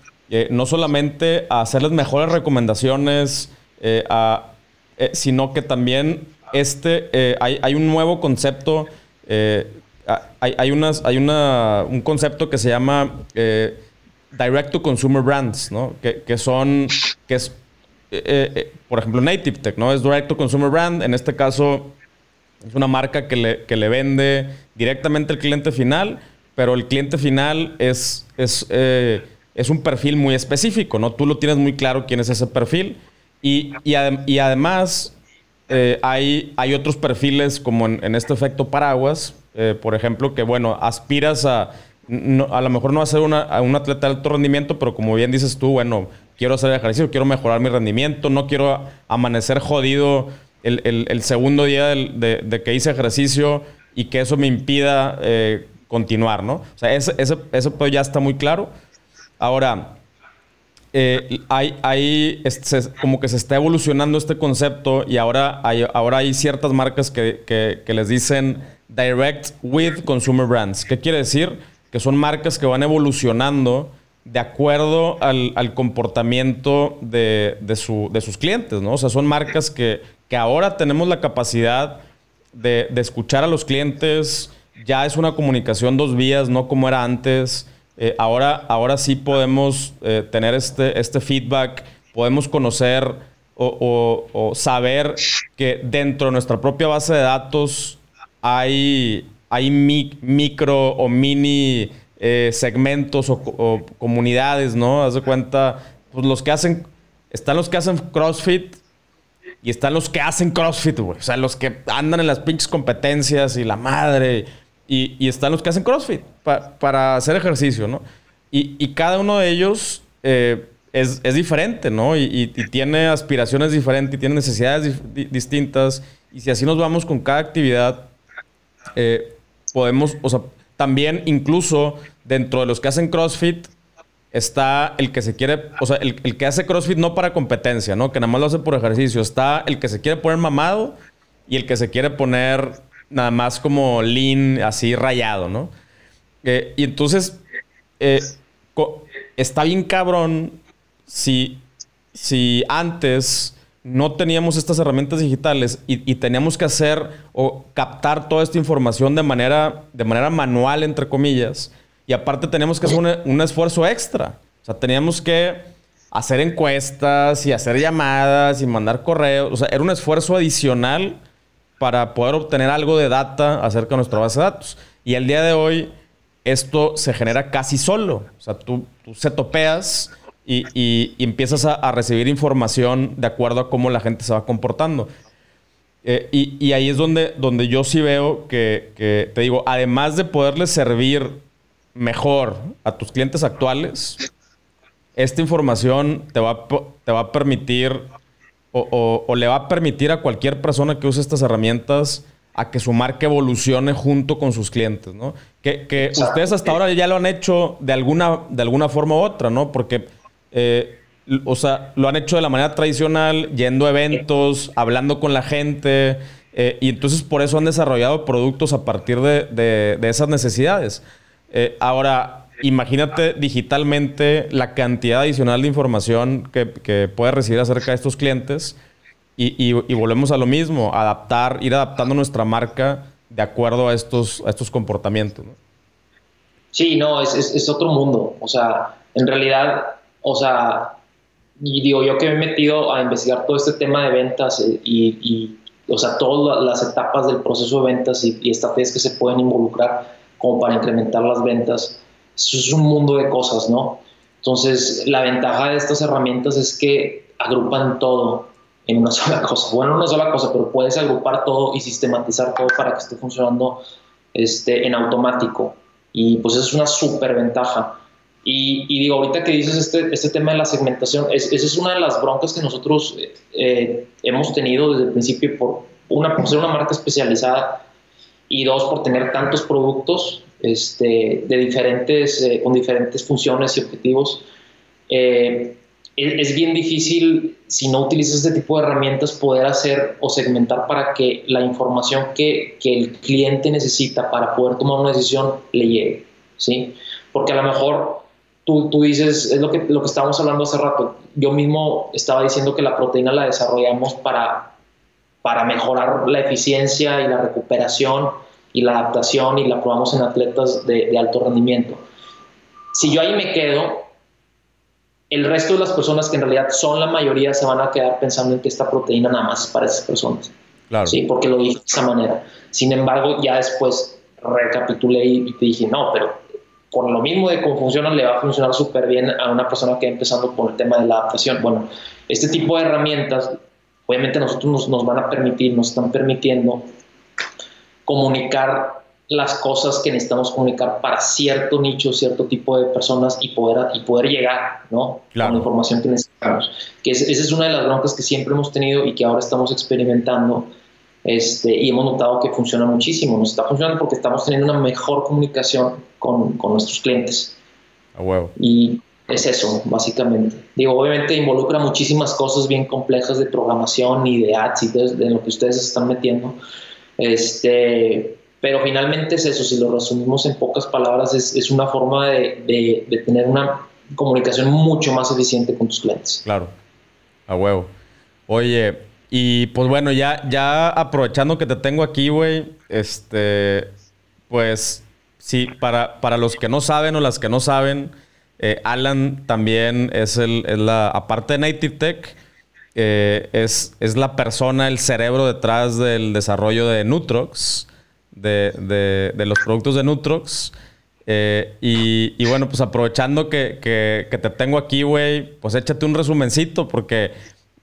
no solamente a hacerles mejores recomendaciones, a, sino que también este, hay, hay un nuevo concepto Ah, hay, hay, hay una, un concepto que se llama eh, Direct to Consumer Brands, ¿no? Que, que son, que es, eh, eh, por ejemplo, Native Tech, ¿no? Es Direct to Consumer Brand. En este caso, es una marca que le, que le vende directamente al cliente final, pero el cliente final es, es, es un perfil muy específico, ¿no? Tú lo tienes muy claro quién es ese perfil. Y, y además, eh, hay, otros perfiles como en, este efecto paraguas, eh, por ejemplo, que bueno, aspiras a, a lo mejor no a ser una, un atleta de alto rendimiento, pero como bien dices tú, bueno, quiero hacer ejercicio, quiero mejorar mi rendimiento, no quiero amanecer jodido el, segundo día de, que hice ejercicio y que eso me impida eh, continuar, ¿no? O sea, ese, ese, pues ya está muy claro. Ahora, eh, hay, hay como que se está evolucionando este concepto y ahora hay, ahora hay ciertas marcas que, les dicen Direct with Consumer Brands. ¿Qué quiere decir? Que son marcas que van evolucionando de acuerdo al, comportamiento de, sus clientes, ¿no? O sea, son marcas que, ahora tenemos la capacidad de, de escuchar a los clientes, ya es una comunicación dos vías, no como era antes. Eh, ahora, ahora sí podemos eh, tener este, este feedback, podemos conocer o, saber que dentro de nuestra propia base de datos hay, hay micro o mini eh, segmentos o, comunidades, ¿no? Haz de cuenta, pues los que hacen, están los que hacen CrossFit y están los que hacen CrossFit, güey. O sea, los que andan en las pinches competencias y la madre. Y, están los que hacen CrossFit para hacer ejercicio, ¿no? Y, cada uno de ellos eh, es, diferente, ¿no? Y, tiene aspiraciones diferentes y tiene necesidades distintas. Y si así nos vamos con cada actividad, eh, podemos, o sea, también incluso dentro de los que hacen CrossFit, está el que se quiere, o sea, el, el, que hace CrossFit no para competencia, ¿no? Que nada más lo hace por ejercicio. Está el que se quiere poner mamado y el que se quiere poner nada más como lean, así rayado, ¿no? Eh, y entonces, eh, está bien cabrón si, si antes no teníamos estas herramientas digitales y, teníamos que hacer o captar toda esta información de manera, de manera manual, entre comillas, y aparte teníamos que hacer un, un esfuerzo extra. O sea, teníamos que hacer encuestas y hacer llamadas y mandar correos. O sea, era un esfuerzo adicional para poder obtener algo de data acerca de nuestra base de datos. Y el día de hoy, esto se genera casi solo. O sea, tú, se topeas y, empiezas a, recibir información de acuerdo a cómo la gente se va comportando. Eh, y, ahí es donde, donde yo sí veo que, que, te digo, además de poderles servir mejor a tus clientes actuales, esta información te va, te va a permitir o, le va a permitir a cualquier persona que use estas herramientas a que su marca evolucione junto con sus clientes, ¿no? Que, ustedes hasta ahora ya lo han hecho de alguna, de alguna forma u otra, ¿no? Porque, eh, o sea, lo han hecho de la manera tradicional, yendo a eventos, hablando con la gente, eh, y entonces por eso han desarrollado productos a partir de, esas necesidades. Eh, ahora, imagínate digitalmente la cantidad adicional de información que, que puedes recibir acerca de estos clientes y, volvemos a lo mismo, adaptar, ir adaptando nuestra marca de acuerdo a estos, a estos comportamientos. Sí, no, es, es, otro mundo. O sea, en realidad, o sea, y digo, yo que me he metido a investigar todo este tema de ventas eh, y, y o sea, todas las etapas del proceso de ventas y, y estrategias que se pueden involucrar como para incrementar las ventas, eso es un mundo de cosas, ¿no? Entonces, la ventaja de estas herramientas es que agrupan todo en una sola cosa. Bueno, una sola cosa, pero puedes agrupar todo y sistematizar todo para que esté funcionando este, en automático. Y pues es una súper ventaja. Y, digo, ahorita que dices este, este tema de la segmentación, esa es una de las broncas que nosotros eh, hemos tenido desde el principio por, una, por ser una marca especializada y dos, por tener tantos productos este, de diferentes, eh, con diferentes funciones y objetivos. Eh, es, bien difícil, si no utilizas este tipo de herramientas, poder hacer o segmentar para que la información que, que el cliente necesita para poder tomar una decisión le llegue. ¿sí? Porque a lo mejor tú, tú dices, es lo que, lo que estábamos hablando hace rato, yo mismo estaba diciendo que la proteína la desarrollamos para, para mejorar la eficiencia y la recuperación y la adaptación y la probamos en atletas de, alto rendimiento. Si yo ahí me quedo, el resto de las personas que en realidad son la mayoría se van a quedar pensando en que esta proteína nada más es para esas personas. Claro. Sí, porque lo dije de esa manera. Sin embargo, ya después recapitulé y, te dije, no, pero por lo mismo de cómo funciona, le va a funcionar súper bien a una persona que está empezando con el tema de la adaptación. Bueno, este tipo de herramientas obviamente nosotros nos, nos van a permitir, nos están permitiendo comunicar las cosas que necesitamos comunicar para cierto nicho, cierto tipo de personas y poder, y poder llegar ¿no? con la información que necesitamos. Que esa es una de las broncas que siempre hemos tenido y que ahora estamos experimentando este, y hemos notado que funciona muchísimo. Nos está funcionando porque estamos teniendo una mejor comunicación con, con nuestros clientes. A huevo. Y es eso, básicamente. Digo, obviamente involucra muchísimas cosas bien complejas de programación y de ads y de, de lo que ustedes están metiendo. Este, pero finalmente es eso, si lo resumimos en pocas palabras, es, es una forma de, de, tener una comunicación mucho más eficiente con tus clientes. Claro, a huevo. Oye, y pues bueno, ya, ya aprovechando que te tengo aquí, güey, este, pues sí, para, para los que no saben o las que no saben, eh, Alan también es, el, es la, aparte de Native Tech, eh, es, es la persona, el cerebro detrás del desarrollo de Nutrox de, de, los productos de Nutrox. Eh, y, bueno, pues aprovechando que, que, te tengo aquí, güey, pues échate un resumencito porque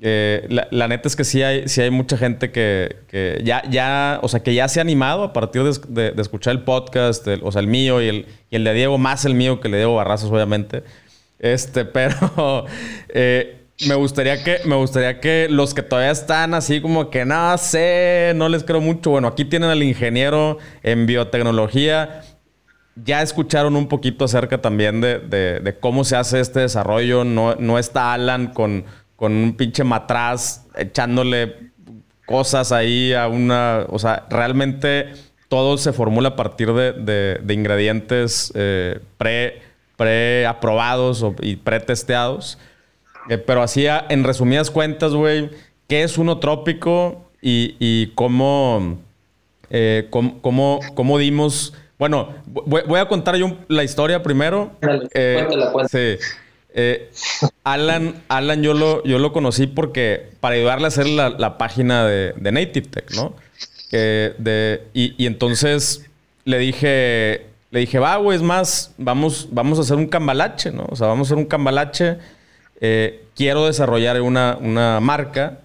eh, la, neta es que sí hay, sí hay mucha gente que, que, ya, ya, o sea, que ya se ha animado a partir de, escuchar el podcast, o sea, el mío y el, y el de Diego, más el mío que le Diego Barrazos, obviamente. Este, pero me gustaría que me gustaría que los que todavía están así como que no sé, no les creo mucho. Bueno, aquí tienen al ingeniero en biotecnología. Ya escucharon un poquito acerca también de, cómo se hace este desarrollo. No, no está Alan con, con un pinche matraz echándole cosas ahí a una. O sea, realmente todo se formula a partir de, ingredientes eh, pre, pre aprobados y pre testeados. Eh, pero así, en resumidas cuentas, güey, ¿qué es uno trópico y, y cómo, eh, cómo, cómo, dimos... Bueno, voy, a contar yo la historia primero. Eh, cuéntala, cuéntala. Sí. Alan, Alan yo, lo, yo lo conocí porque para ayudarle a hacer la, página de, de, Native Tech, ¿no? de, y, y, entonces le dije, le dije, va, güey, es más, vamos, vamos a hacer un cambalache, ¿no? O sea, vamos a hacer un cambalache eh, quiero desarrollar una, marca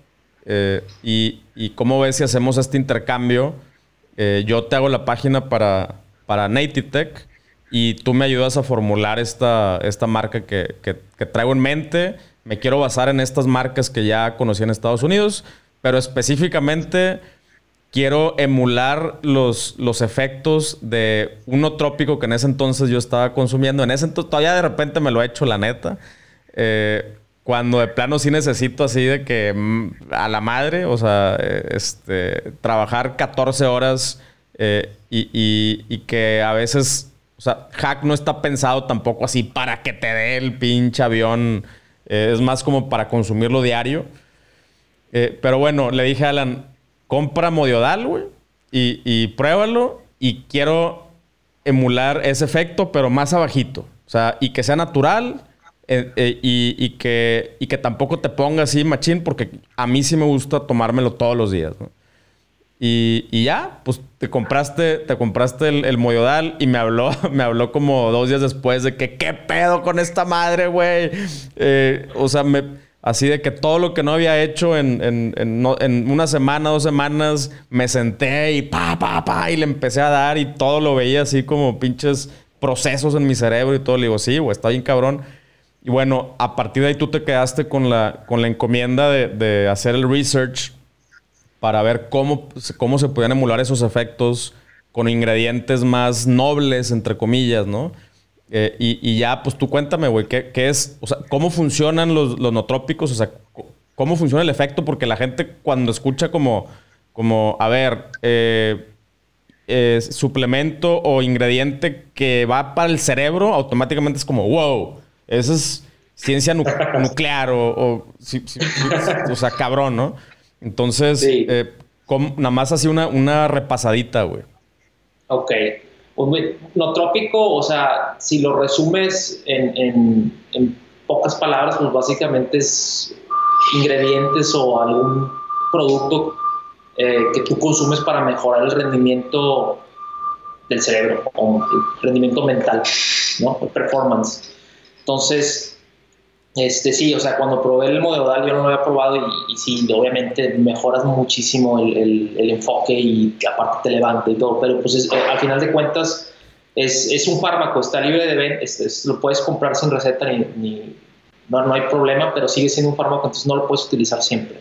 eh, y, y, cómo ves si hacemos este intercambio. Eh, yo te hago la página para, para Native Tech y tú me ayudas a formular esta, esta marca que, traigo en mente. Me quiero basar en estas marcas que ya conocí en Estados Unidos, pero específicamente quiero emular los, los efectos de uno trópico que en ese entonces yo estaba consumiendo. En ese entonces, todavía de repente me lo he hecho, la neta. Eh, cuando de plano sí necesito así de que mm, a la madre, o sea, eh, este, trabajar 14 horas eh, y, que a veces, o sea, hack no está pensado tampoco así para que te dé el pinche avión, es más como para consumirlo diario. pero bueno, le dije a Alan, compra Modiodal, güey, y, y pruébalo y quiero emular ese efecto, pero más abajito. O sea, y que sea natural eh, eh, y, que, y que tampoco te ponga así machín, porque a mí sí me gusta tomármelo todos los días. Y, y, ya, pues te compraste, te compraste el, el Moyodal y me habló, me habló como dos días después de que, ¿qué pedo con esta madre, güey? Eh, o sea, me, así de que todo lo que no había hecho en, en, en, en, una semana, dos semanas, me senté y pa, pa, pa, y le empecé a dar y todo lo veía así como pinches procesos en mi cerebro y todo. Le digo, sí, güey, está bien cabrón. Y bueno, a partir de ahí tú te quedaste con la, con la encomienda de, hacer el research para ver cómo, cómo se podían emular esos efectos con ingredientes más nobles, entre comillas, ¿no? Eh, y, ya, pues tú cuéntame, güey, ¿qué, es? O sea, ¿cómo funcionan los, los notrópicos? O sea, ¿cómo funciona el efecto? Porque la gente cuando escucha como, como a ver, eh, suplemento o ingrediente que va para el cerebro, automáticamente es como, wow, eso es ciencia nuclear o, o, sea, cabrón, ¿no? Entonces, eh, nada más así una, una repasadita, güey. Ok. Pues, lo trópico, o sea, si lo resumes en, pocas palabras, pues básicamente es ingredientes o algún producto eh, que tú consumes para mejorar el rendimiento del cerebro o el rendimiento mental, ¿no? El performance. Entonces, Este, sí, o sea, cuando probé el modal yo no lo había probado y, sí, obviamente mejoras muchísimo el, el, enfoque y aparte te levanta y todo, pero pues eh, al final de cuentas es, es, un fármaco, está libre de venta, lo puedes comprar sin receta ni, no, no, hay problema, pero sigue siendo un fármaco, entonces no lo puedes utilizar siempre.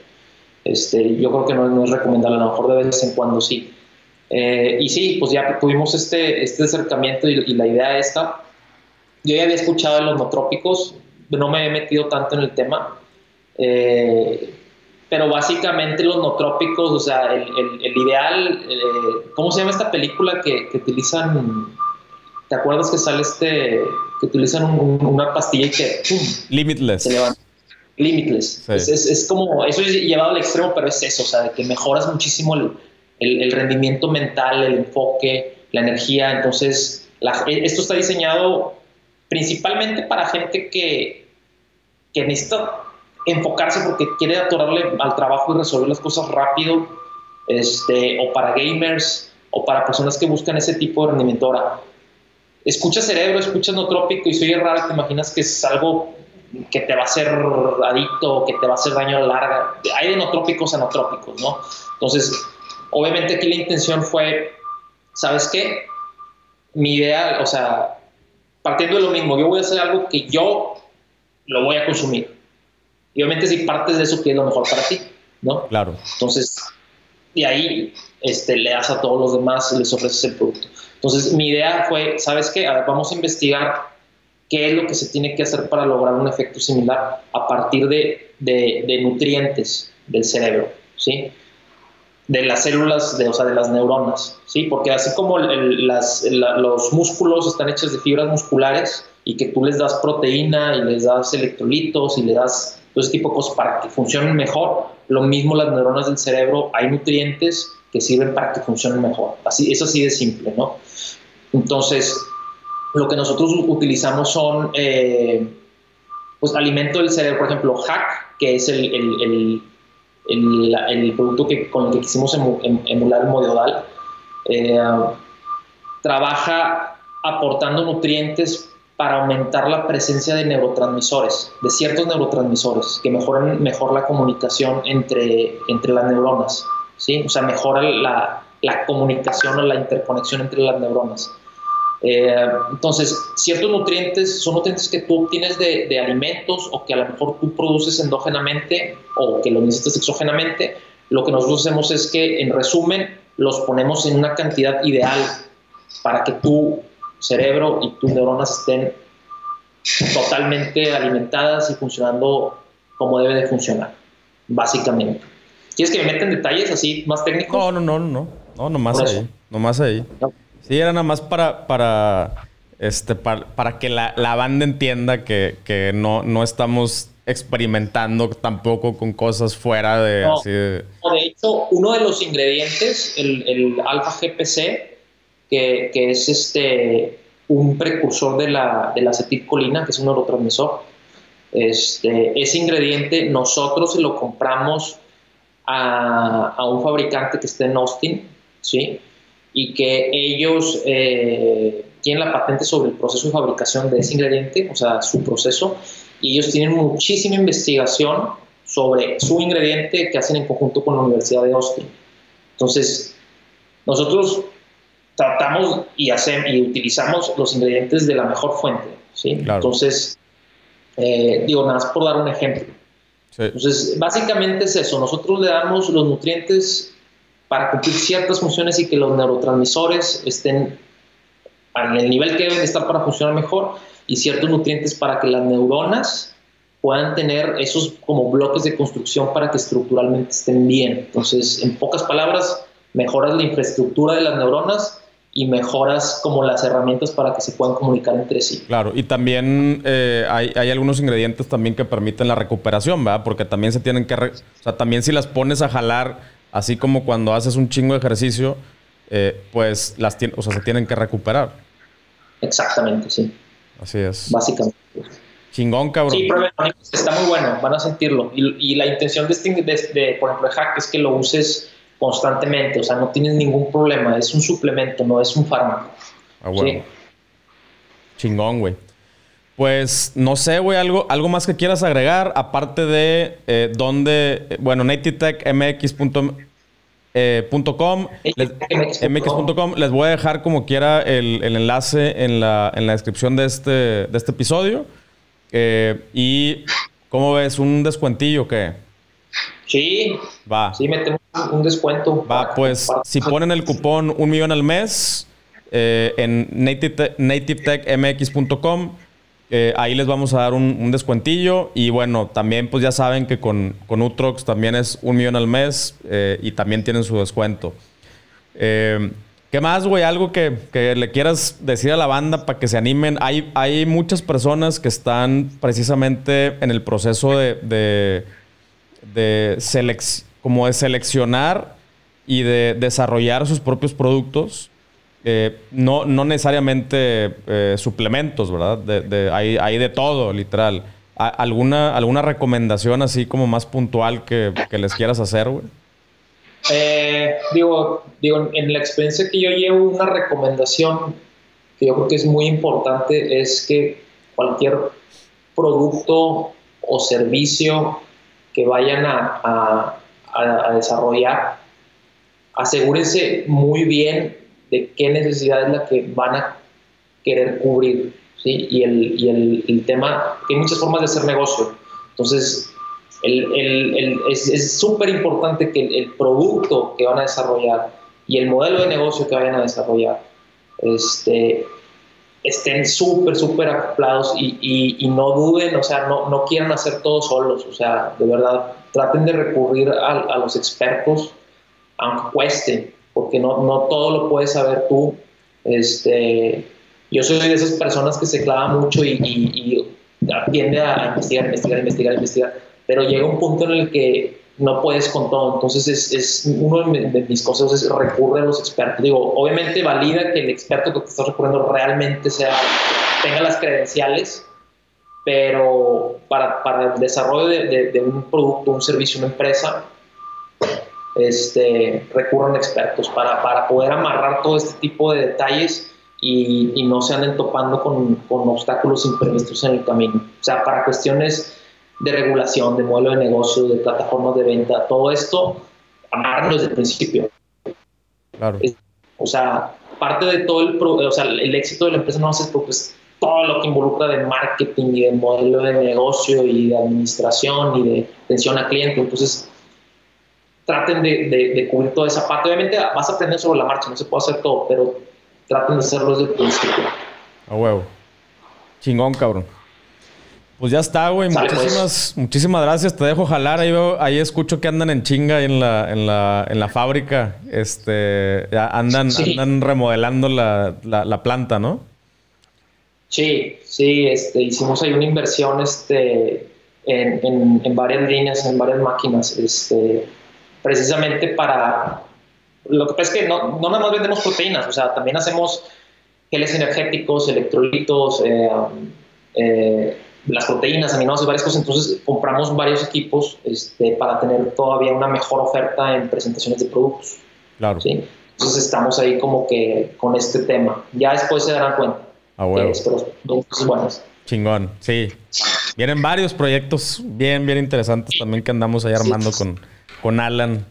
Este, yo creo que no, es recomendable, a lo mejor de vez en cuando sí. Eh, y sí, pues ya tuvimos este, este acercamiento y, y la idea esta. Yo ya había escuchado de los nootrópicos, no me he metido tanto en el tema. Eh, pero básicamente los nootrópicos, o sea, el, el, ideal, eh, ¿cómo se llama esta película que, que, utilizan? ¿Te acuerdas que sale este, que utilizan una pastilla y que ¡pum! Limitless. Se levanta. Limitless. Es, es, como, eso es llevado al extremo, pero es eso, o sea, de que mejoras muchísimo el, el rendimiento mental, el enfoque, la energía. Entonces, la, esto está diseñado principalmente para gente que, que necesita enfocarse porque quiere atorarle al trabajo y resolver las cosas rápido, este, o para gamers, o para personas que buscan ese tipo de rendimiento. Ahora, escucha cerebro, escucha trópico y soy raro, te imaginas que es algo que te va a hacer adicto, que te va a hacer daño a la larga. Hay de nootrópicos a nootrópicos, ¿no? Entonces, obviamente aquí la intención fue, ¿sabes qué? Mi idea, o sea, partiendo de lo mismo, yo voy a hacer algo que yo lo voy a consumir. Y obviamente si partes de eso, que es lo mejor para ti, ¿no? Claro. Entonces, y ahí este, le das a todos los demás y les ofreces el producto. Entonces, mi idea fue, ¿sabes qué? A ver, vamos a investigar qué es lo que se tiene que hacer para lograr un efecto similar a partir de, de, de nutrientes del cerebro, ¿sí? De las células, de, o sea, de las neuronas, ¿sí? Porque así como los músculos están hechos de fibras musculares y que tú les das proteína y les das electrolitos y le das todo ese tipo de cosas para que funcionen mejor, lo mismo las neuronas del cerebro, hay nutrientes que sirven para que funcionen mejor. Así, es así de simple, ¿no? Entonces, lo que nosotros utilizamos son, eh, pues, alimento del cerebro, por ejemplo, hack, que es el, producto que, con el que quisimos emular el modal, eh, trabaja aportando nutrientes para aumentar la presencia de neurotransmisores, de ciertos neurotransmisores, que mejoran mejor la comunicación entre, entre las neuronas, ¿sí? O sea, mejora la, la comunicación o la interconexión entre las neuronas. Eh, entonces, ciertos nutrientes son nutrientes que tú obtienes de, alimentos o que a lo mejor tú produces endógenamente o que lo necesitas exógenamente. Lo que nosotros hacemos es que, en resumen, los ponemos en una cantidad ideal para que tu cerebro y tus neuronas estén totalmente alimentadas y funcionando como debe de funcionar, básicamente. ¿Quieres que me meta en detalles así más técnicos? No, no, no, no, no, nomás ahí, nomás ahí. Sí, era nada más para, para, este, para, que la, banda entienda que, no, no estamos experimentando tampoco con cosas fuera de... No, de... hecho, uno de los ingredientes, el, el alfa GPC, que, es este, un precursor de la, de la acetilcolina, que es un neurotransmisor, este, ese ingrediente nosotros se lo compramos a, a un fabricante que está en Austin, ¿sí? Y que ellos eh, tienen la patente sobre el proceso de fabricación de ese ingrediente, o sea, su proceso, y ellos tienen muchísima investigación sobre su ingrediente que hacen en conjunto con la Universidad de Austin. Entonces, nosotros tratamos y, hacemos, y utilizamos los ingredientes de la mejor fuente, ¿sí? Entonces, eh, digo, nada más por dar un ejemplo. Entonces, básicamente es eso, nosotros le damos los nutrientes para cumplir ciertas funciones y que los neurotransmisores estén en el nivel que deben estar para funcionar mejor y ciertos nutrientes para que las neuronas puedan tener esos como bloques de construcción para que estructuralmente estén bien. Entonces, en pocas palabras, mejoras la infraestructura de las neuronas y mejoras como las herramientas para que se puedan comunicar entre sí. Claro, y también eh, hay, hay, algunos ingredientes también que permiten la recuperación, ¿verdad? Porque también se tienen que... o sea, también si las pones a jalar Así como cuando haces un chingo de ejercicio, eh, pues las o sea, se tienen que recuperar. Exactamente, sí. Así es. Básicamente. Chingón, cabrón. Sí, está muy bueno, van a sentirlo. Y, la intención de, este, de, por ejemplo, de hack es que lo uses constantemente, o sea, no tienes ningún problema, es un suplemento, no es un fármaco. Ah, bueno. Chingón, güey. Pues no sé, güey, algo, algo más que quieras agregar, aparte de eh, dónde, eh, bueno, nativetechmx.com, eh, les, mx.com, les voy a dejar como quiera el, el enlace en la, en la, descripción de este, de este episodio. Eh, y, ¿cómo ves? ¿Un descuentillo o qué? Sí. Va. Sí, metemos un descuento. Va, pues si ponen el cupón un millón al mes eh, en nativetechmx.com, eh, ahí les vamos a dar un, descuentillo. Y bueno, también pues ya saben que con, con Utrox también es un millón al mes eh, y también tienen su descuento. ¿Qué más, güey? Algo que, le quieras decir a la banda para que se animen. Hay, hay muchas personas que están precisamente en el proceso de, de, de como de seleccionar y de desarrollar sus propios productos. Eh, no, no necesariamente eh, suplementos, ¿verdad? De, hay, de todo, literal. ¿Alguna, ¿Alguna recomendación así como más puntual que, les quieras hacer, güey? Eh, digo, digo, en la experiencia que yo llevo, una recomendación que yo creo que es muy importante es que cualquier producto o servicio que vayan a, a desarrollar, asegúrense muy bien de qué necesidad es la que van a querer cubrir. ¿sí? Y, el, y el, el tema, que hay muchas formas de hacer negocio. Entonces, el, el, es súper importante que el, producto que van a desarrollar y el modelo de negocio que vayan a desarrollar este, estén súper, súper acoplados y, y, no duden, o sea, no, no quieran hacer todo solos, o sea, de verdad, traten de recurrir a, a los expertos, aunque cueste, porque no, no todo lo puedes saber tú. Este, yo soy de esas personas que se clava mucho y, y, tiende a investigar, investigar, investigar, investigar, pero llega un punto en el que no puedes con todo. Entonces, es, es uno de mis consejos es recurre a los expertos. Digo, obviamente valida que el experto que te estás recurriendo realmente sea, tenga las credenciales, pero para, para el desarrollo de, de un producto, un servicio, una empresa, este, recurran expertos para, para poder amarrar todo este tipo de detalles y, y no se anden topando con, con, obstáculos imprevistos en el camino. O sea, para cuestiones de regulación, de modelo de negocio, de plataformas de venta, todo esto, amarrarlo desde el principio. Claro. O sea, parte de todo el, o sea, el éxito de la empresa no es pues, todo lo que involucra de marketing y de modelo de negocio y de administración y de atención al cliente. Entonces, traten de, de, cubrir toda esa parte. Obviamente vas a aprender sobre la marcha, no se puede hacer todo, pero traten de hacerlo desde el principio. A huevo. Chingón, cabrón. Pues ya está, güey. Pues. Muchísimas, muchísimas gracias. Te dejo jalar. Ahí, ahí escucho que andan en chinga en la, en la, en la fábrica. Este, ya andan, andan remodelando la, la, planta, ¿no? Sí, sí. Este, hicimos ahí una inversión este, en, en, en varias líneas, en varias máquinas. Este, precisamente para... Lo que pasa es que no, no nada más vendemos proteínas, o sea, también hacemos geles energéticos, electrolitos, eh, eh, las proteínas, aminoácidos, varias cosas. Entonces compramos varios equipos este, para tener todavía una mejor oferta en presentaciones de productos. Claro. ¿sí? Entonces estamos ahí como que con este tema. Ya después se darán cuenta. Ah, bueno. buenos. Chingón, sí. Vienen varios proyectos bien, bien interesantes también que andamos ahí armando con con Alan.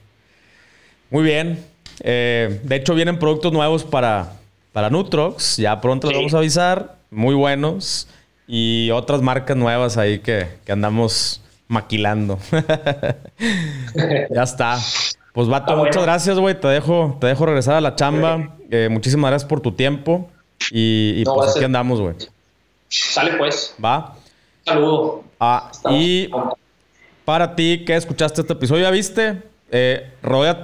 Muy bien. Eh, de hecho, vienen productos nuevos para, para Nutrox. Ya pronto los vamos a avisar. Muy buenos. Y otras marcas nuevas ahí que, andamos maquilando. ya está. Pues vato, muchas gracias, güey. Te dejo, te dejo regresar a la chamba. Eh, muchísimas gracias por tu tiempo. Y, pues aquí andamos, güey. Sale pues. Va. Saludo. Ah, y para ti que escuchaste este episodio, ¿ya viste? Eh,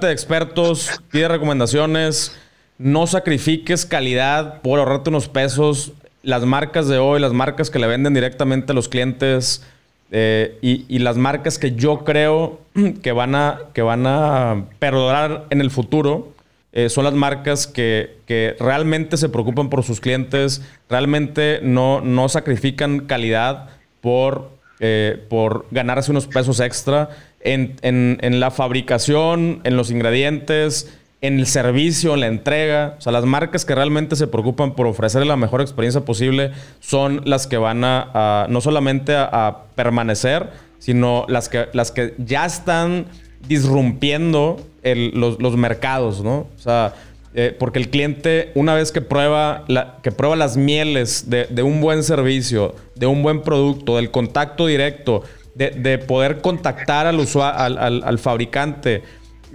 de expertos, pide recomendaciones, no sacrifiques calidad por ahorrarte unos pesos. Las marcas de hoy, las marcas que le venden directamente a los clientes eh, y, las marcas que yo creo que van a, que van a perdurar en el futuro eh, son las marcas que, que, realmente se preocupan por sus clientes, realmente no, no sacrifican calidad por eh, por ganarse unos pesos extra en, la fabricación, en los ingredientes, en el servicio, en la entrega. O sea, las marcas que realmente se preocupan por ofrecer la mejor experiencia posible son las que van a, no solamente a, permanecer, sino las que, las que ya están disrumpiendo los, mercados, ¿no? O sea, eh, porque el cliente, una vez que prueba, que prueba las mieles de, un buen servicio, de un buen producto, del contacto directo, de, poder contactar al, al, al fabricante,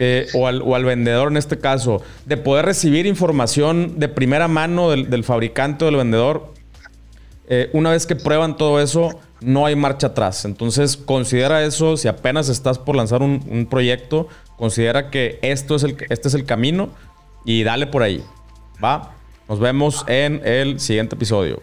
eh, o, al, vendedor en este caso, de poder recibir información de primera mano del, fabricante o del vendedor, eh, una vez que prueban todo eso, no hay marcha atrás. Entonces, considera eso, si apenas estás por lanzar un, proyecto, considera que esto es el, este es el camino y dale por ahí. ¿Va? Nos vemos en el siguiente episodio.